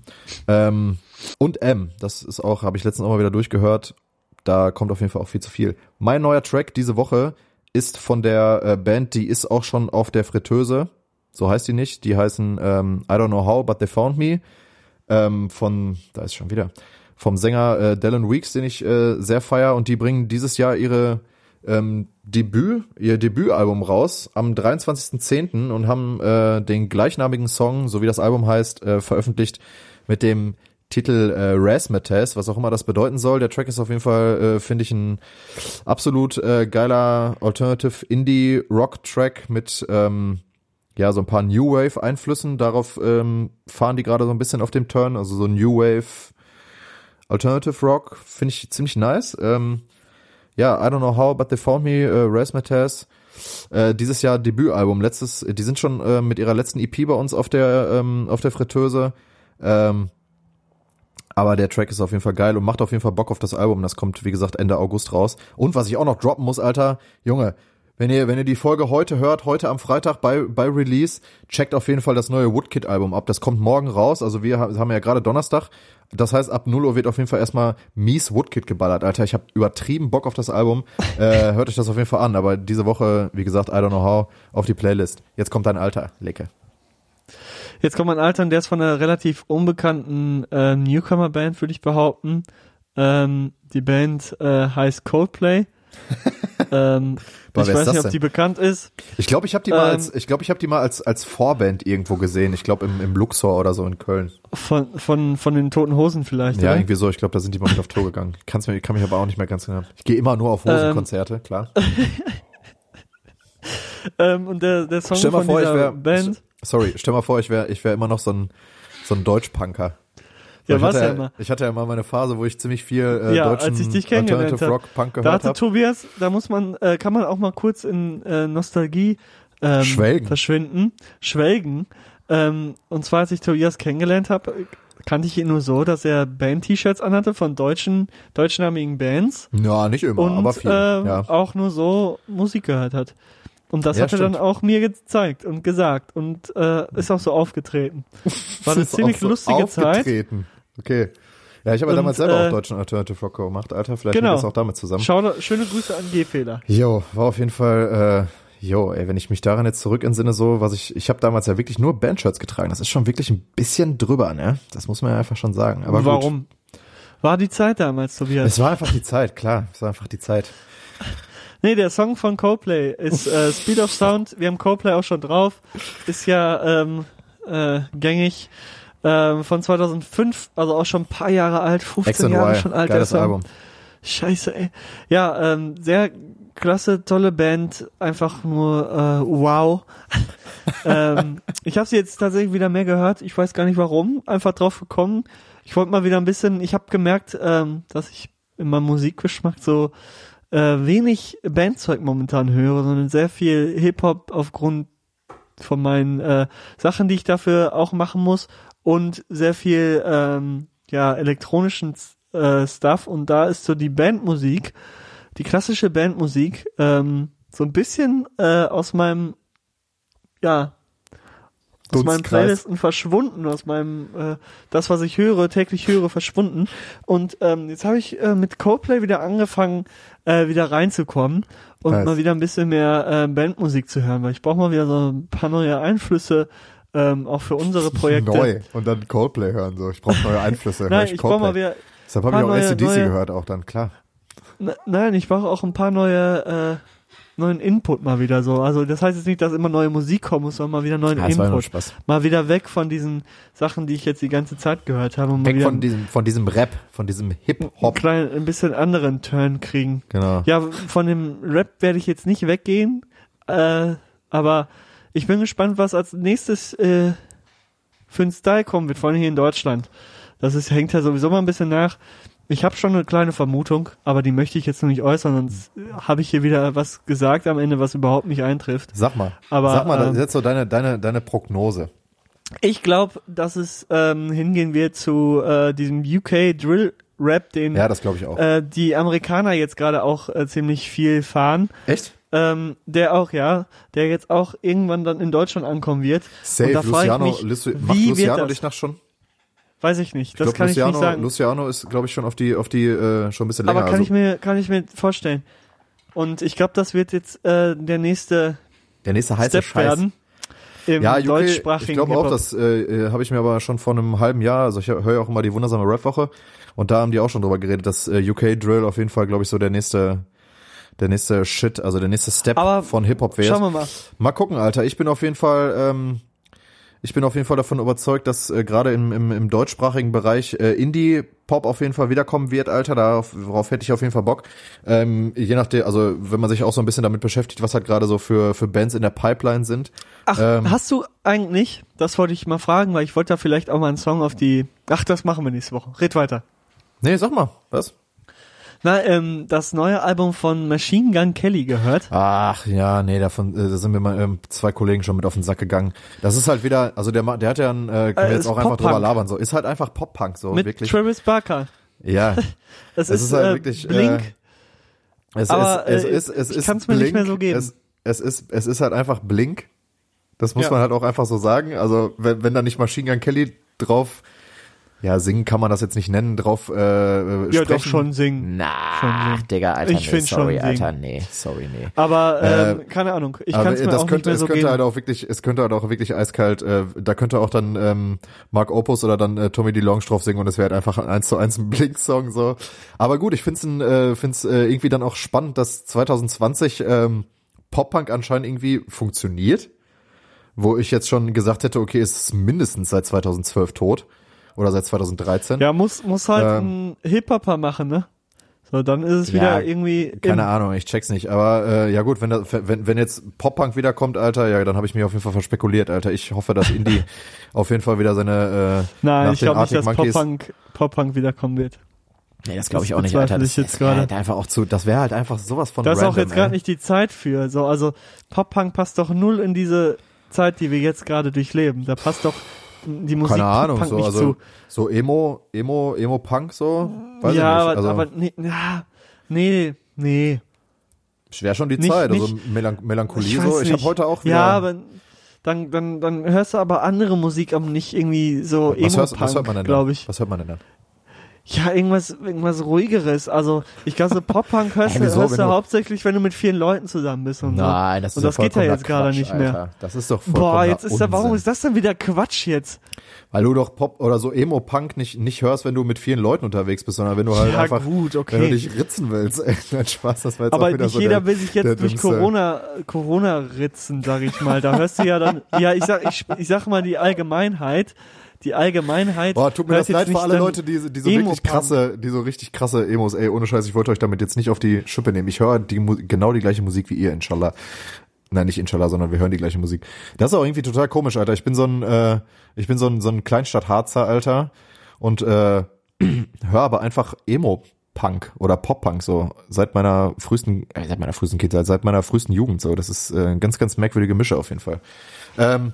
Speaker 1: Ähm, und M, das ist auch, habe ich letztens auch mal wieder durchgehört. Da kommt auf jeden Fall auch viel zu viel. Mein neuer Track diese Woche ist von der äh, Band, die ist auch schon auf der Fritteuse. So heißt die nicht. Die heißen ähm, I don't know how, but they found me. Ähm, von, da ist schon wieder, vom Sänger äh, Dylan Weeks, den ich äh, sehr feier. Und die bringen dieses Jahr ihre ähm, Debüt, ihr Debütalbum raus am 23.10. und haben äh, den gleichnamigen Song, so wie das Album heißt, äh, veröffentlicht mit dem Titel äh, Razzmatazz, was auch immer das bedeuten soll. Der Track ist auf jeden Fall, äh, finde ich, ein absolut äh, geiler Alternative Indie Rock Track mit ähm, ja so ein paar New Wave Einflüssen. Darauf ähm, fahren die gerade so ein bisschen auf dem Turn, also so New Wave Alternative Rock finde ich ziemlich nice. Ähm, ja, I don't know how, but they found me, äh, Razzmatazz. Äh, dieses Jahr Debütalbum, letztes, die sind schon äh, mit ihrer letzten EP bei uns auf der ähm, auf der Fritteuse. Ähm, aber der Track ist auf jeden Fall geil und macht auf jeden Fall Bock auf das Album. Das kommt, wie gesagt, Ende August raus. Und was ich auch noch droppen muss, Alter, Junge, wenn ihr, wenn ihr die Folge heute hört, heute am Freitag bei, bei Release, checkt auf jeden Fall das neue Woodkid-Album ab. Das kommt morgen raus. Also wir haben ja gerade Donnerstag. Das heißt, ab 0 Uhr wird auf jeden Fall erstmal mies Woodkid geballert, Alter. Ich habe übertrieben Bock auf das Album. Äh, hört euch das auf jeden Fall an. Aber diese Woche, wie gesagt, I don't know how, auf die Playlist. Jetzt kommt dein Alter. Lecke.
Speaker 2: Jetzt kommt mein Alter, der ist von einer relativ unbekannten äh, Newcomer-Band, würde ich behaupten. Ähm, die Band äh, heißt Coldplay. ähm,
Speaker 1: Boah,
Speaker 2: ich weiß nicht, ob
Speaker 1: denn?
Speaker 2: die bekannt ist.
Speaker 1: Ich glaube, ich habe die mal
Speaker 2: Ähm,
Speaker 1: als, ich glaube, ich habe die mal als als Vorband irgendwo gesehen. Ich glaube im, im Luxor oder so in Köln.
Speaker 2: Von, von, von den Toten Hosen vielleicht.
Speaker 1: Ja,
Speaker 2: oder?
Speaker 1: irgendwie so. Ich glaube, da sind die mal mit auf Tour gegangen. Kann's mir, kann mich aber auch nicht mehr ganz genau. Ich gehe immer nur auf Hosenkonzerte, klar.
Speaker 2: Ähm, und der, der Song
Speaker 1: Stell mal
Speaker 2: von
Speaker 1: vor, ich
Speaker 2: dieser
Speaker 1: wäre,
Speaker 2: Band.
Speaker 1: sorry, stell mal vor, ich wäre, ich wäre immer noch so ein so ein Deutschpunker.
Speaker 2: Ja,
Speaker 1: hatte,
Speaker 2: ja immer.
Speaker 1: Ich hatte ja mal meine Phase, wo ich ziemlich viel äh,
Speaker 2: Ja,
Speaker 1: deutschen
Speaker 2: als ich dich kennengelernt
Speaker 1: Alternative
Speaker 2: hab.
Speaker 1: Rock Punk
Speaker 2: Da
Speaker 1: gehört
Speaker 2: hatte
Speaker 1: habe.
Speaker 2: Tobias, da muss man, äh, kann man auch mal kurz in äh, Nostalgie ähm,
Speaker 1: Schwelgen.
Speaker 2: verschwinden, schwelgen. Ähm, und zwar, als ich Tobias kennengelernt habe, kannte ich ihn nur so, dass er Band-T-Shirts anhatte von deutschen, deutschnamigen Bands
Speaker 1: Ja, nicht immer,
Speaker 2: und
Speaker 1: aber viel.
Speaker 2: äh,
Speaker 1: ja.
Speaker 2: auch nur so Musik gehört hat. Und das
Speaker 1: Ja,
Speaker 2: hat er dann
Speaker 1: stimmt.
Speaker 2: auch mir gezeigt und gesagt und äh, ist auch so aufgetreten. War eine ziemlich
Speaker 1: so
Speaker 2: lustige Zeit.
Speaker 1: Okay. Ja, ich habe ja
Speaker 2: Und,
Speaker 1: damals selber
Speaker 2: äh,
Speaker 1: auch deutschen Alternative Rock gemacht, Alter. Vielleicht
Speaker 2: Genau.
Speaker 1: das auch damit zusammen.
Speaker 2: Schau, schöne Grüße an G-Fehler.
Speaker 1: Jo, war auf jeden Fall, äh, jo, ey, wenn ich mich daran jetzt zurück entsinne, so, was ich, ich habe damals ja wirklich nur Bandshirts getragen. Das ist schon wirklich ein bisschen drüber, ne? Das muss man ja einfach schon sagen. Aber gut.
Speaker 2: Warum? War die Zeit damals, Tobias?
Speaker 1: Es war einfach die Zeit, klar. Es war einfach die Zeit.
Speaker 2: Nee, der Song von Coldplay ist äh, Speed of Sound. Wir haben Coldplay auch schon drauf. Ist ja ähm, äh, gängig. Ähm, von 2005, also auch schon ein paar Jahre alt, 15 Jahre schon alt.
Speaker 1: Geiles Album.
Speaker 2: Scheiße, ey. Ja, ähm, sehr klasse, tolle Band, einfach nur äh, wow. ähm, ich habe sie jetzt tatsächlich wieder mehr gehört. Ich weiß gar nicht warum, einfach drauf gekommen. Ich wollte mal wieder ein bisschen. Ich habe gemerkt, ähm, dass ich in meinem Musikgeschmack so äh, wenig Bandzeug momentan höre, sondern sehr viel Hip Hop aufgrund von meinen äh, Sachen, die ich dafür auch machen muss und sehr viel ähm, ja elektronischen äh, Stuff und da ist so die Bandmusik, die klassische Bandmusik ähm, so ein bisschen äh, aus meinem ja aus meinen Playlisten verschwunden, aus meinem äh, das, was ich höre, täglich höre, verschwunden. Und ähm, jetzt habe ich äh, mit Coldplay wieder angefangen, äh, wieder reinzukommen und nice. mal wieder ein bisschen mehr äh, Bandmusik zu hören, weil ich brauche mal wieder so ein paar neue Einflüsse. Ähm, auch für unsere Projekte.
Speaker 1: Neu und dann Coldplay hören so. Ich brauche neue Einflüsse.
Speaker 2: Nein, ich, ich brauche mal wieder.
Speaker 1: Deshalb habe ich auch neue, ACDC neue, gehört auch dann klar.
Speaker 2: Nein, ich brauche auch ein paar neue äh, neuen Input mal wieder so. Also das heißt jetzt nicht, dass immer neue Musik kommen muss, sondern mal wieder neuen ja, Input. Mal wieder weg von diesen Sachen, die ich jetzt die ganze Zeit gehört habe.
Speaker 1: weg von diesem, von diesem Rap, von diesem Hip-Hop.
Speaker 2: Ein, ein bisschen anderen Turn kriegen.
Speaker 1: Genau.
Speaker 2: Ja, von dem Rap werde ich jetzt nicht weggehen, äh, aber ich bin gespannt, was als nächstes äh, für ein Style kommen wird, vor allem hier in Deutschland. Das ist, hängt ja sowieso mal ein bisschen nach. Ich habe schon eine kleine Vermutung, aber die möchte ich jetzt noch nicht äußern, sonst habe ich hier wieder was gesagt am Ende, was überhaupt nicht eintrifft.
Speaker 1: Sag mal.
Speaker 2: Aber,
Speaker 1: Sag mal, ähm, jetzt so deine, deine, deine Prognose.
Speaker 2: Ich glaube, dass es ähm, hingehen wird zu äh, diesem UK Drill Rap, den
Speaker 1: ja, das glaube ich auch.
Speaker 2: Äh, die Amerikaner jetzt gerade auch äh, ziemlich viel fahren.
Speaker 1: Echt?
Speaker 2: Ähm, der auch, ja, der jetzt auch irgendwann dann in Deutschland ankommen wird.
Speaker 1: Safe, Luciano, ich mich, macht wie Luciano dich nach schon?
Speaker 2: Weiß ich nicht. Das ich glaub, kann
Speaker 1: Luciano,
Speaker 2: ich nicht sagen.
Speaker 1: Luciano ist, glaube ich, schon auf die, auf die, äh, schon ein bisschen länger.
Speaker 2: Aber kann also. ich mir, kann ich mir vorstellen. Und ich glaube, das wird jetzt äh, der nächste,
Speaker 1: der nächste heiße
Speaker 2: Step
Speaker 1: Scheiß.
Speaker 2: werden. Im
Speaker 1: ja, UK,
Speaker 2: deutschsprachigen
Speaker 1: ich glaube auch, das äh, äh habe ich mir aber schon vor einem halben Jahr, also ich höre ja auch immer die wundersame Rap-Woche und da haben die auch schon drüber geredet, dass äh, UK Drill auf jeden Fall, glaube ich, so der nächste der nächste Shit, also der nächste Step aber von Hip-Hop wäre.
Speaker 2: Schauen wir mal.
Speaker 1: Mal gucken, Alter. Ich bin auf jeden Fall ähm, ich bin auf jeden Fall davon überzeugt, dass äh, gerade im, im, im deutschsprachigen Bereich äh, Indie-Pop auf jeden Fall wiederkommen wird, Alter. Darauf, darauf hätte ich auf jeden Fall Bock. Ähm, je nachdem, also wenn man sich auch so ein bisschen damit beschäftigt, was halt gerade so für, für Bands in der Pipeline sind.
Speaker 2: Ach, ähm, hast du eigentlich, das wollte ich mal fragen, weil ich wollte da vielleicht auch mal einen Song auf die. Ach, das machen wir nächste Woche. Red weiter.
Speaker 1: Nee, sag mal, was?
Speaker 2: Na, ähm, das neue Album von Machine Gun Kelly gehört.
Speaker 1: Ach ja, nee, davon äh, da sind mir mal ähm, zwei Kollegen schon mit auf den Sack gegangen. Das ist halt wieder, also der der hat ja ein, äh, können wir äh, jetzt auch einfach drüber labern so, ist halt einfach Pop Punk so
Speaker 2: mit
Speaker 1: wirklich.
Speaker 2: Travis Barker.
Speaker 1: Ja.
Speaker 2: das ist, ist, halt äh, wirklich Blink.
Speaker 1: Äh, es, aber, es, es, es, es ist
Speaker 2: kann's mir nicht mehr so geben.
Speaker 1: Es, es ist es ist halt einfach Blink. Das muss ja. man halt auch einfach so sagen. Also wenn, wenn da nicht Machine Gun Kelly drauf ja, singen kann man das jetzt nicht nennen, drauf äh,
Speaker 2: ja,
Speaker 1: sprechen.
Speaker 2: doch schon singen.
Speaker 3: Na, schon Digga, Alter,
Speaker 2: ich
Speaker 3: nee,
Speaker 2: sorry,
Speaker 3: schon Alter, nee, sorry, nee.
Speaker 2: Aber ähm, äh, keine Ahnung, ich kann es mir
Speaker 1: das
Speaker 2: auch
Speaker 1: könnte,
Speaker 2: nicht mehr so
Speaker 1: es könnte
Speaker 2: geben.
Speaker 1: halt auch wirklich, es könnte halt auch wirklich eiskalt, äh, da könnte auch dann ähm, Mark Opus oder dann äh, Tommy DeLonge drauf singen und es wäre halt einfach eins zu eins ein Blink-Song so. Aber gut, ich find's, ein, äh, find's äh, irgendwie dann auch spannend, dass 2020 ähm, Pop-Punk anscheinend irgendwie funktioniert, wo ich jetzt schon gesagt hätte, okay, es ist mindestens seit 2012 tot oder seit 2013.
Speaker 2: Ja, muss, muss halt ähm, ein Hip-Hopper machen, ne? So, dann ist es wieder ja, irgendwie.
Speaker 1: Keine Ahnung, ich check's nicht. Aber äh, ja gut, wenn, das, wenn, wenn jetzt Pop-Punk wiederkommt, Alter, ja, dann habe ich mich auf jeden Fall verspekuliert, Alter. Ich hoffe, dass Indie auf jeden Fall wieder seine äh,
Speaker 2: Nein, ich glaube nicht, dass Pop-Punk Pop -Punk wiederkommen wird.
Speaker 3: Nee, das glaube ich auch nicht, Alter.
Speaker 2: Das, das
Speaker 1: halt einfach auch zu, das wäre halt einfach sowas von
Speaker 2: Da ist auch jetzt gerade nicht die Zeit für. So, also Pop-Punk passt doch null in diese Zeit, die wir jetzt gerade durchleben. Da passt doch die Musik
Speaker 1: Keine Ahnung,
Speaker 2: Punk
Speaker 1: so,
Speaker 2: nicht
Speaker 1: also,
Speaker 2: zu.
Speaker 1: so Emo, Emo, Emo Punk so, weiß
Speaker 2: ja,
Speaker 1: ich nicht.
Speaker 2: aber,
Speaker 1: Also,
Speaker 2: aber nee, ja, nee, nee.
Speaker 1: schwer schon die
Speaker 2: nicht-
Speaker 1: Zeit, also Melan Melancholie
Speaker 2: Ich
Speaker 1: so. Ich habe heute auch wieder.
Speaker 2: Ja, aber dann, dann, dann hörst du aber andere Musik, aber nicht irgendwie so Emo-Punk, glaube ich.
Speaker 1: Was hört man denn dann?
Speaker 2: Ja, irgendwas, irgendwas ruhigeres. Also, ich glaube, so Pop-Punk hörst,
Speaker 1: Ey,
Speaker 2: hörst du hauptsächlich, wenn du mit vielen Leuten zusammen bist und
Speaker 3: Nein, das
Speaker 2: so.
Speaker 3: ist
Speaker 2: Und das geht ja jetzt gerade nicht mehr.
Speaker 1: Alter. Das ist doch
Speaker 2: Boah, jetzt ist da, warum ist das denn wieder Quatsch jetzt?
Speaker 1: Weil du doch Pop oder so Emo-Punk nicht, nicht hörst, wenn du mit vielen Leuten unterwegs bist, sondern wenn du halt
Speaker 2: Ja,
Speaker 1: einfach,
Speaker 2: gut, okay.
Speaker 1: wenn du dich ritzen willst. Ey, nein, Spaß, das war jetzt
Speaker 2: Aber
Speaker 1: auch wieder
Speaker 2: nicht
Speaker 1: so
Speaker 2: jeder
Speaker 1: der,
Speaker 2: will sich jetzt durch
Speaker 1: dümmste-
Speaker 2: Corona, Corona ritzen, sag ich mal. Da hörst du ja dann, ja, ich sag, ich, ich sag mal die Allgemeinheit, die Allgemeinheit.
Speaker 1: Boah, tut mir das leid für alle Leute, die, die so
Speaker 2: Emo-Punk.
Speaker 1: richtig krasse, die so richtig krasse Emos, ey, ohne Scheiß, ich wollte euch damit jetzt nicht auf die Schippe nehmen. Ich höre die genau die gleiche Musik wie ihr, inshallah. Nein, nicht inshallah, sondern wir hören die gleiche Musik. Das ist auch irgendwie total komisch, Alter. Ich bin so ein, äh, ich bin so ein, so ein Kleinstadt-Harzer, Alter. Und äh, höre aber einfach Emo-Punk oder Pop-Punk so seit meiner frühesten, äh, seit meiner frühesten Kindheit, seit meiner frühesten Jugend so. Das ist äh, ein ganz, ganz merkwürdige Mische auf jeden Fall. Ähm,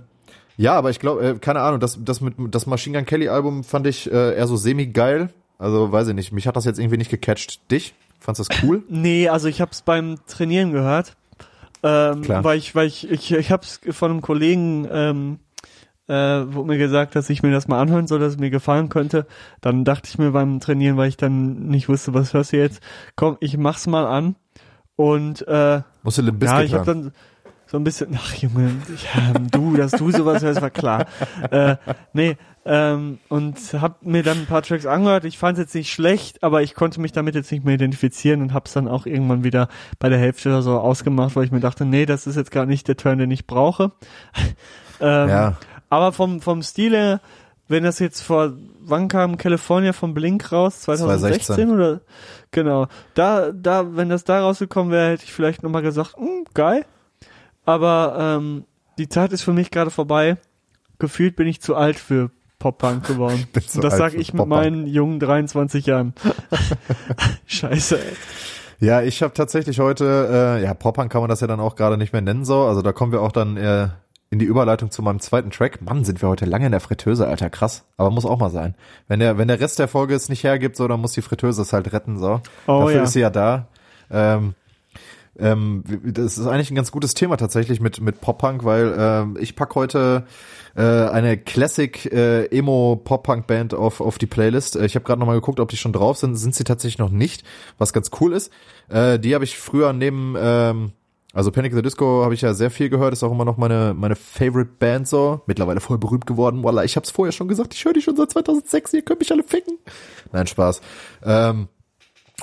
Speaker 1: ja, aber ich glaube, äh, keine Ahnung, das, das mit das Machine Gun Kelly Album fand ich äh, eher so semi geil. Also weiß ich nicht, mich hat das jetzt irgendwie nicht gecatcht. Dich? Fandst du das cool?
Speaker 2: Nee, also ich habe es beim Trainieren gehört, ähm,
Speaker 1: Klar.
Speaker 2: weil ich, weil ich, ich, ich habe es von einem Kollegen, ähm, äh, wurde mir gesagt, dass ich mir das mal anhören soll, dass es mir gefallen könnte. Dann dachte ich mir beim Trainieren, weil ich dann nicht wusste, was hörst du jetzt, komm, ich mach's mal an und äh,
Speaker 1: Musst du Limp
Speaker 2: ja,
Speaker 1: Bizkit
Speaker 2: ich habe dann so ein bisschen, ach Junge, ja, du, dass du sowas hörst, war klar. äh, nee, ähm, und hab mir dann ein paar Tracks angehört. Ich fand es jetzt nicht schlecht, aber ich konnte mich damit jetzt nicht mehr identifizieren und hab's dann auch irgendwann wieder bei der Hälfte oder so ausgemacht, weil ich mir dachte, nee, das ist jetzt gar nicht der Turn, den ich brauche. ähm,
Speaker 1: Ja.
Speaker 2: Aber vom, vom Stil her, wenn das jetzt vor, wann kam California vom Blink raus? 2016
Speaker 1: 2016.
Speaker 2: oder? Genau. Da, da, wenn das da rausgekommen wäre, hätte ich vielleicht nochmal gesagt, hm, geil. Aber ähm, die Zeit ist für mich gerade vorbei. Gefühlt bin ich zu alt für Pop-Punk geworden. Und das
Speaker 1: alt
Speaker 2: sag
Speaker 1: für
Speaker 2: ich mit meinen jungen 23 Jahren. Scheiße, ey.
Speaker 1: Ja, ich habe tatsächlich heute, äh, ja, Pop-Punk kann man das ja dann auch gerade nicht mehr nennen so. Also da kommen wir auch dann äh, in die Überleitung zu meinem zweiten Track. Mann, sind wir heute lange in der Fritteuse, Alter, krass. Aber muss auch mal sein. Wenn der, wenn der Rest der Folge es nicht hergibt, so, dann muss die Fritteuse es halt retten, so.
Speaker 2: Oh,
Speaker 1: Dafür
Speaker 2: ja.
Speaker 1: ist sie ja da. Ähm, ähm, das ist eigentlich ein ganz gutes Thema tatsächlich mit mit Pop-Punk, weil ähm, ich pack heute äh, eine Classic äh, Emo Pop-Punk Band auf auf die Playlist. Äh, Ich habe gerade noch mal geguckt, ob die schon drauf sind. Sind sie tatsächlich noch nicht, was ganz cool ist. Äh, die habe ich früher neben ähm, also Panic the Disco habe ich ja sehr viel gehört, ist auch immer noch meine meine Favorite Band so. Mittlerweile voll berühmt geworden. Voila, ich habe es vorher schon gesagt, ich höre die schon seit 2006, ihr könnt mich alle ficken. Nein, Spaß. Ähm,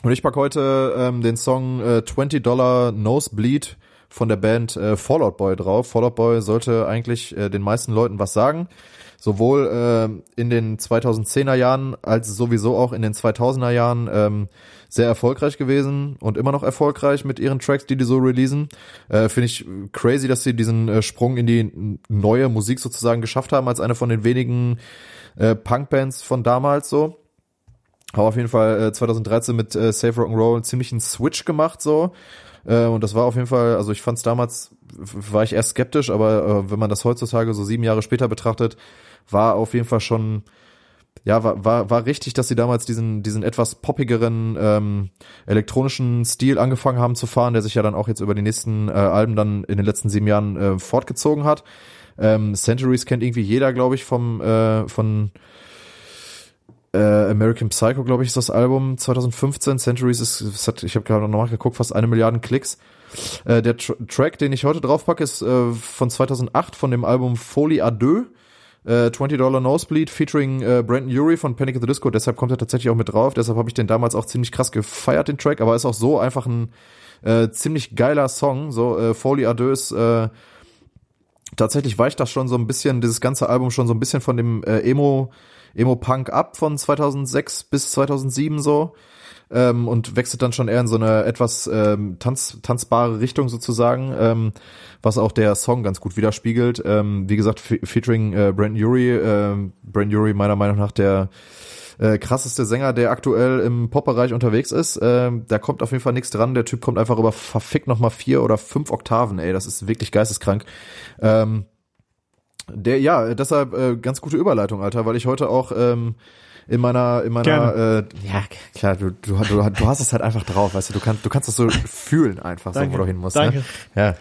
Speaker 1: und ich pack heute ähm, den Song äh, 20 Dollar Nosebleed von der Band äh, Fallout Boy drauf. Fallout Boy sollte eigentlich äh, den meisten Leuten was sagen. Sowohl äh, in den 2010er Jahren als sowieso auch in den 2000er Jahren ähm, sehr erfolgreich gewesen und immer noch erfolgreich mit ihren Tracks, die die so releasen. Äh, Finde ich crazy, dass sie diesen äh, Sprung in die neue Musik sozusagen geschafft haben, als eine von den wenigen äh, Punkbands von damals so. Habe auf jeden Fall äh, 2013 mit äh, Safe Rock'n'Roll einen ziemlichen Switch gemacht so. Äh, und das war auf jeden Fall, also ich fand es damals, war ich erst skeptisch, aber äh, wenn man das heutzutage so sieben Jahre später betrachtet, war auf jeden Fall schon, ja, war, war, war richtig, dass sie damals diesen, diesen etwas poppigeren ähm, elektronischen Stil angefangen haben zu fahren, der sich ja dann auch jetzt über die nächsten äh, Alben dann in den letzten sieben Jahren äh, fortgezogen hat. Ähm, Centuries kennt irgendwie jeder, glaube ich, vom äh, von äh, American Psycho, glaube ich, ist das Album 2015. Centuries ist, es hat, ich habe gerade noch nachgeguckt, fast eine Milliarde Klicks. Äh, der Tr Track, den ich heute draufpacke, ist äh, von 2008 von dem Album Folie à deux. Äh, 20 Dollar Nosebleed featuring äh, Brandon Urie von Panic at the Disco. Deshalb kommt er tatsächlich auch mit drauf. Deshalb habe ich den damals auch ziemlich krass gefeiert, den Track. Aber ist auch so einfach ein äh, ziemlich geiler Song. So äh, Folie à deux ist äh, tatsächlich weicht das schon so ein bisschen, dieses ganze Album schon so ein bisschen von dem äh, Emo, Emo-Punk ab von 2006 bis 2007 so ähm, und wechselt dann schon eher in so eine etwas ähm, tanz, tanzbare Richtung sozusagen, ähm, was auch der Song ganz gut widerspiegelt. Ähm, wie gesagt, fe featuring äh, Brandon Urie, äh, Brandon Urie meiner Meinung nach der äh, krasseste Sänger, der aktuell im Pop-Bereich unterwegs ist. Ähm, da kommt auf jeden Fall nichts dran. Der Typ kommt einfach über verfickt nochmal vier oder fünf Oktaven, ey. Das ist wirklich geisteskrank. Ähm, der, ja, deshalb äh, ganz gute Überleitung, Alter, weil ich heute auch ähm, in meiner, in meiner, äh, ja, klar, du, du, du, du hast es halt einfach drauf, weißt du, du kannst, du kannst das so fühlen einfach, so,
Speaker 2: Danke.
Speaker 1: wo du hin musst.
Speaker 2: Danke.
Speaker 1: Ne?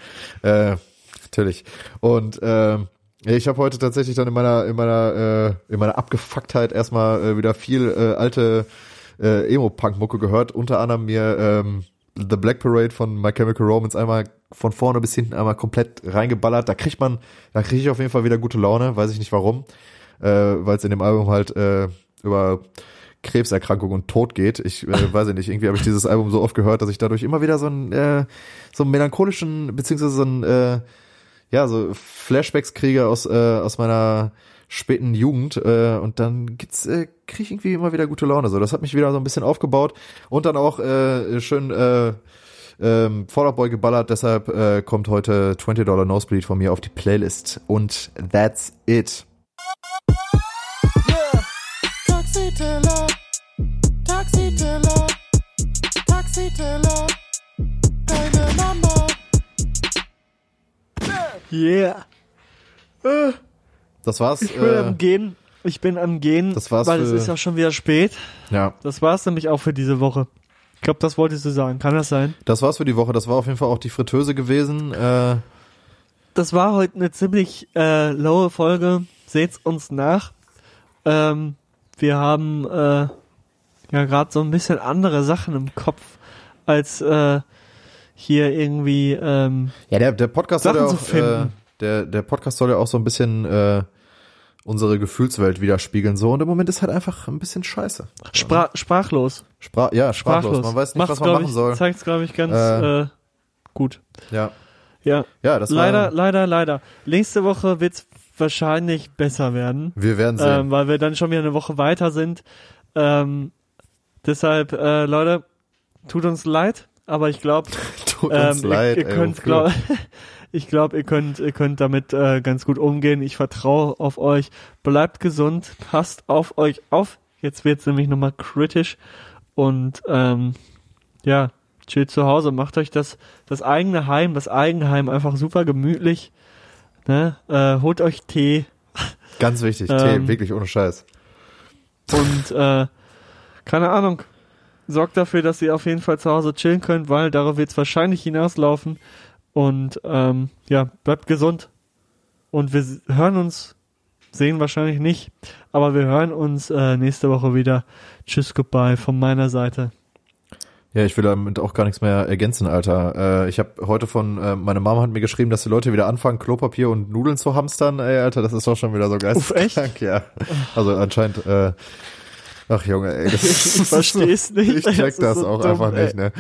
Speaker 1: Ja, äh, natürlich. Und ähm, ich habe heute tatsächlich dann in meiner, in meiner, äh, in meiner Abgefucktheit erstmal äh, wieder viel äh, alte äh, Emo-Punk-Mucke gehört, unter anderem mir ähm, The Black Parade von My Chemical Romance einmal von vorne bis hinten einmal komplett reingeballert. Da kriegt man, da kriege ich auf jeden Fall wieder gute Laune, weiß ich nicht warum, äh, weil es in dem Album halt äh, über Krebserkrankung und Tod geht. Ich äh, weiß ich nicht, irgendwie habe ich dieses Album so oft gehört, dass ich dadurch immer wieder so einen, äh, so einen melancholischen, beziehungsweise so einen, äh, ja, so Flashbacks kriege aus, äh, aus meiner späten Jugend äh, und dann gibt's äh, krieg ich irgendwie immer wieder gute Laune so das hat mich wieder so ein bisschen aufgebaut und dann auch äh, schön äh, ähm, Fallout geballert deshalb äh, kommt heute 20 Dollar Nosebleed von mir auf die Playlist und that's it
Speaker 4: Yeah. Taxi Teller, Taxi Teller, Taxi Teller, deine Mama.
Speaker 2: Yeah. Äh,
Speaker 1: das war's
Speaker 2: ich bin
Speaker 1: äh,
Speaker 2: am Gehen. Ich bin am Gehen,
Speaker 1: das war's
Speaker 2: weil es
Speaker 1: für-
Speaker 2: ist ja schon wieder spät.
Speaker 1: ja
Speaker 2: Das war's nämlich auch für diese Woche. Ich glaube, das wolltest du sagen. Kann das sein?
Speaker 1: das war's für die Woche das war auf jeden Fall auch die Fritteuse gewesen äh,
Speaker 2: Das war heute eine ziemlich äh, lowe Folge. Seht's uns nach. Ähm, wir haben äh, ja gerade so ein bisschen andere Sachen im Kopf als äh, hier irgendwie ähm,
Speaker 1: Ja, der, der Podcast soll ja
Speaker 2: Sachen
Speaker 1: auch,
Speaker 2: zu finden.
Speaker 1: äh, der, der Podcast soll ja auch so ein bisschen äh, unsere Gefühlswelt widerspiegeln. So, und im Moment ist halt einfach ein bisschen scheiße.
Speaker 2: Spra sprachlos.
Speaker 1: Sprach, ja, sprachlos. Man weiß nicht,
Speaker 2: Macht's,
Speaker 1: was man machen
Speaker 2: ich,
Speaker 1: soll.
Speaker 2: Zeigt's, glaube ich, ganz
Speaker 1: Äh,
Speaker 2: äh, gut.
Speaker 1: Ja,
Speaker 2: Ja.
Speaker 1: ja, das
Speaker 2: leider,
Speaker 1: war.
Speaker 2: leider, leider. Nächste Woche wird's wahrscheinlich besser werden.
Speaker 1: Wir werden sehen.
Speaker 2: ähm, weil wir dann schon wieder eine Woche weiter sind. Ähm, deshalb, äh, Leute, tut uns leid, aber ich glaube,
Speaker 1: Tut
Speaker 2: ähm,
Speaker 1: uns leid.
Speaker 2: ihr, ihr
Speaker 1: ey,
Speaker 2: könnt, glaub, ich glaube, ihr könnt, ihr könnt damit äh, ganz gut umgehen. Ich vertraue auf euch. Bleibt gesund, passt auf euch auf. Jetzt wird's nämlich nochmal kritisch und ähm, ja, chillt zu Hause, macht euch das das eigene Heim, das Eigenheim einfach super gemütlich. Ne? Äh, holt euch Tee,
Speaker 1: Ganz wichtig,
Speaker 2: ähm,
Speaker 1: Tee, wirklich ohne Scheiß.
Speaker 2: Und äh, keine Ahnung, sorgt dafür, dass ihr auf jeden Fall zu Hause chillen könnt, weil darauf wird es wahrscheinlich hinauslaufen. Und ähm, ja, bleibt gesund. Und wir hören uns, sehen wahrscheinlich nicht, aber wir hören uns äh, nächste Woche wieder. Tschüss, goodbye von meiner Seite.
Speaker 1: Ja, ich will damit auch gar nichts mehr ergänzen, Alter. Äh, ich habe heute von, äh, meine Mama hat mir geschrieben, dass die Leute wieder anfangen, Klopapier und Nudeln zu hamstern. Ey, Alter, das ist doch schon wieder so geisteskrank. Ja, also anscheinend, äh, ach Junge, ey, das
Speaker 2: Ich versteh's nicht.
Speaker 1: Ich check
Speaker 2: Das ist
Speaker 1: das,
Speaker 2: so
Speaker 1: auch
Speaker 2: dumm,
Speaker 1: einfach
Speaker 2: ey.
Speaker 1: nicht, ne.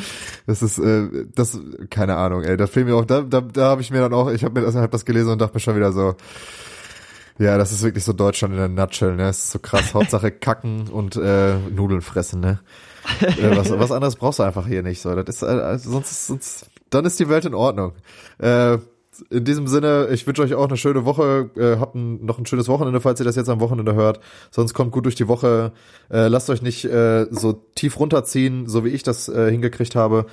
Speaker 1: Das ist, äh, das, keine Ahnung, ey, da fehlt mir auch, da, da, da habe ich mir dann auch, ich habe mir das, hab das gelesen und dachte mir schon wieder so, ja, das ist wirklich so Deutschland in der Nutshell, ne? Das ist so krass. Hauptsache kacken und äh, Nudeln fressen, ne? äh, was, was anderes brauchst du einfach hier nicht. So, das ist, äh, also sonst, sonst, dann ist die Welt in Ordnung. Äh, in diesem Sinne, ich wünsche euch auch eine schöne Woche. Äh, habt ein, noch ein schönes Wochenende, falls ihr das jetzt am Wochenende hört. Sonst kommt gut durch die Woche. Äh, lasst euch nicht äh, so tief runterziehen, so wie ich das äh, hingekriegt habe.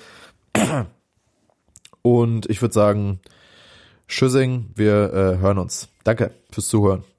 Speaker 1: Und ich würde sagen, Tschüssing, wir äh, hören uns. Danke fürs Zuhören.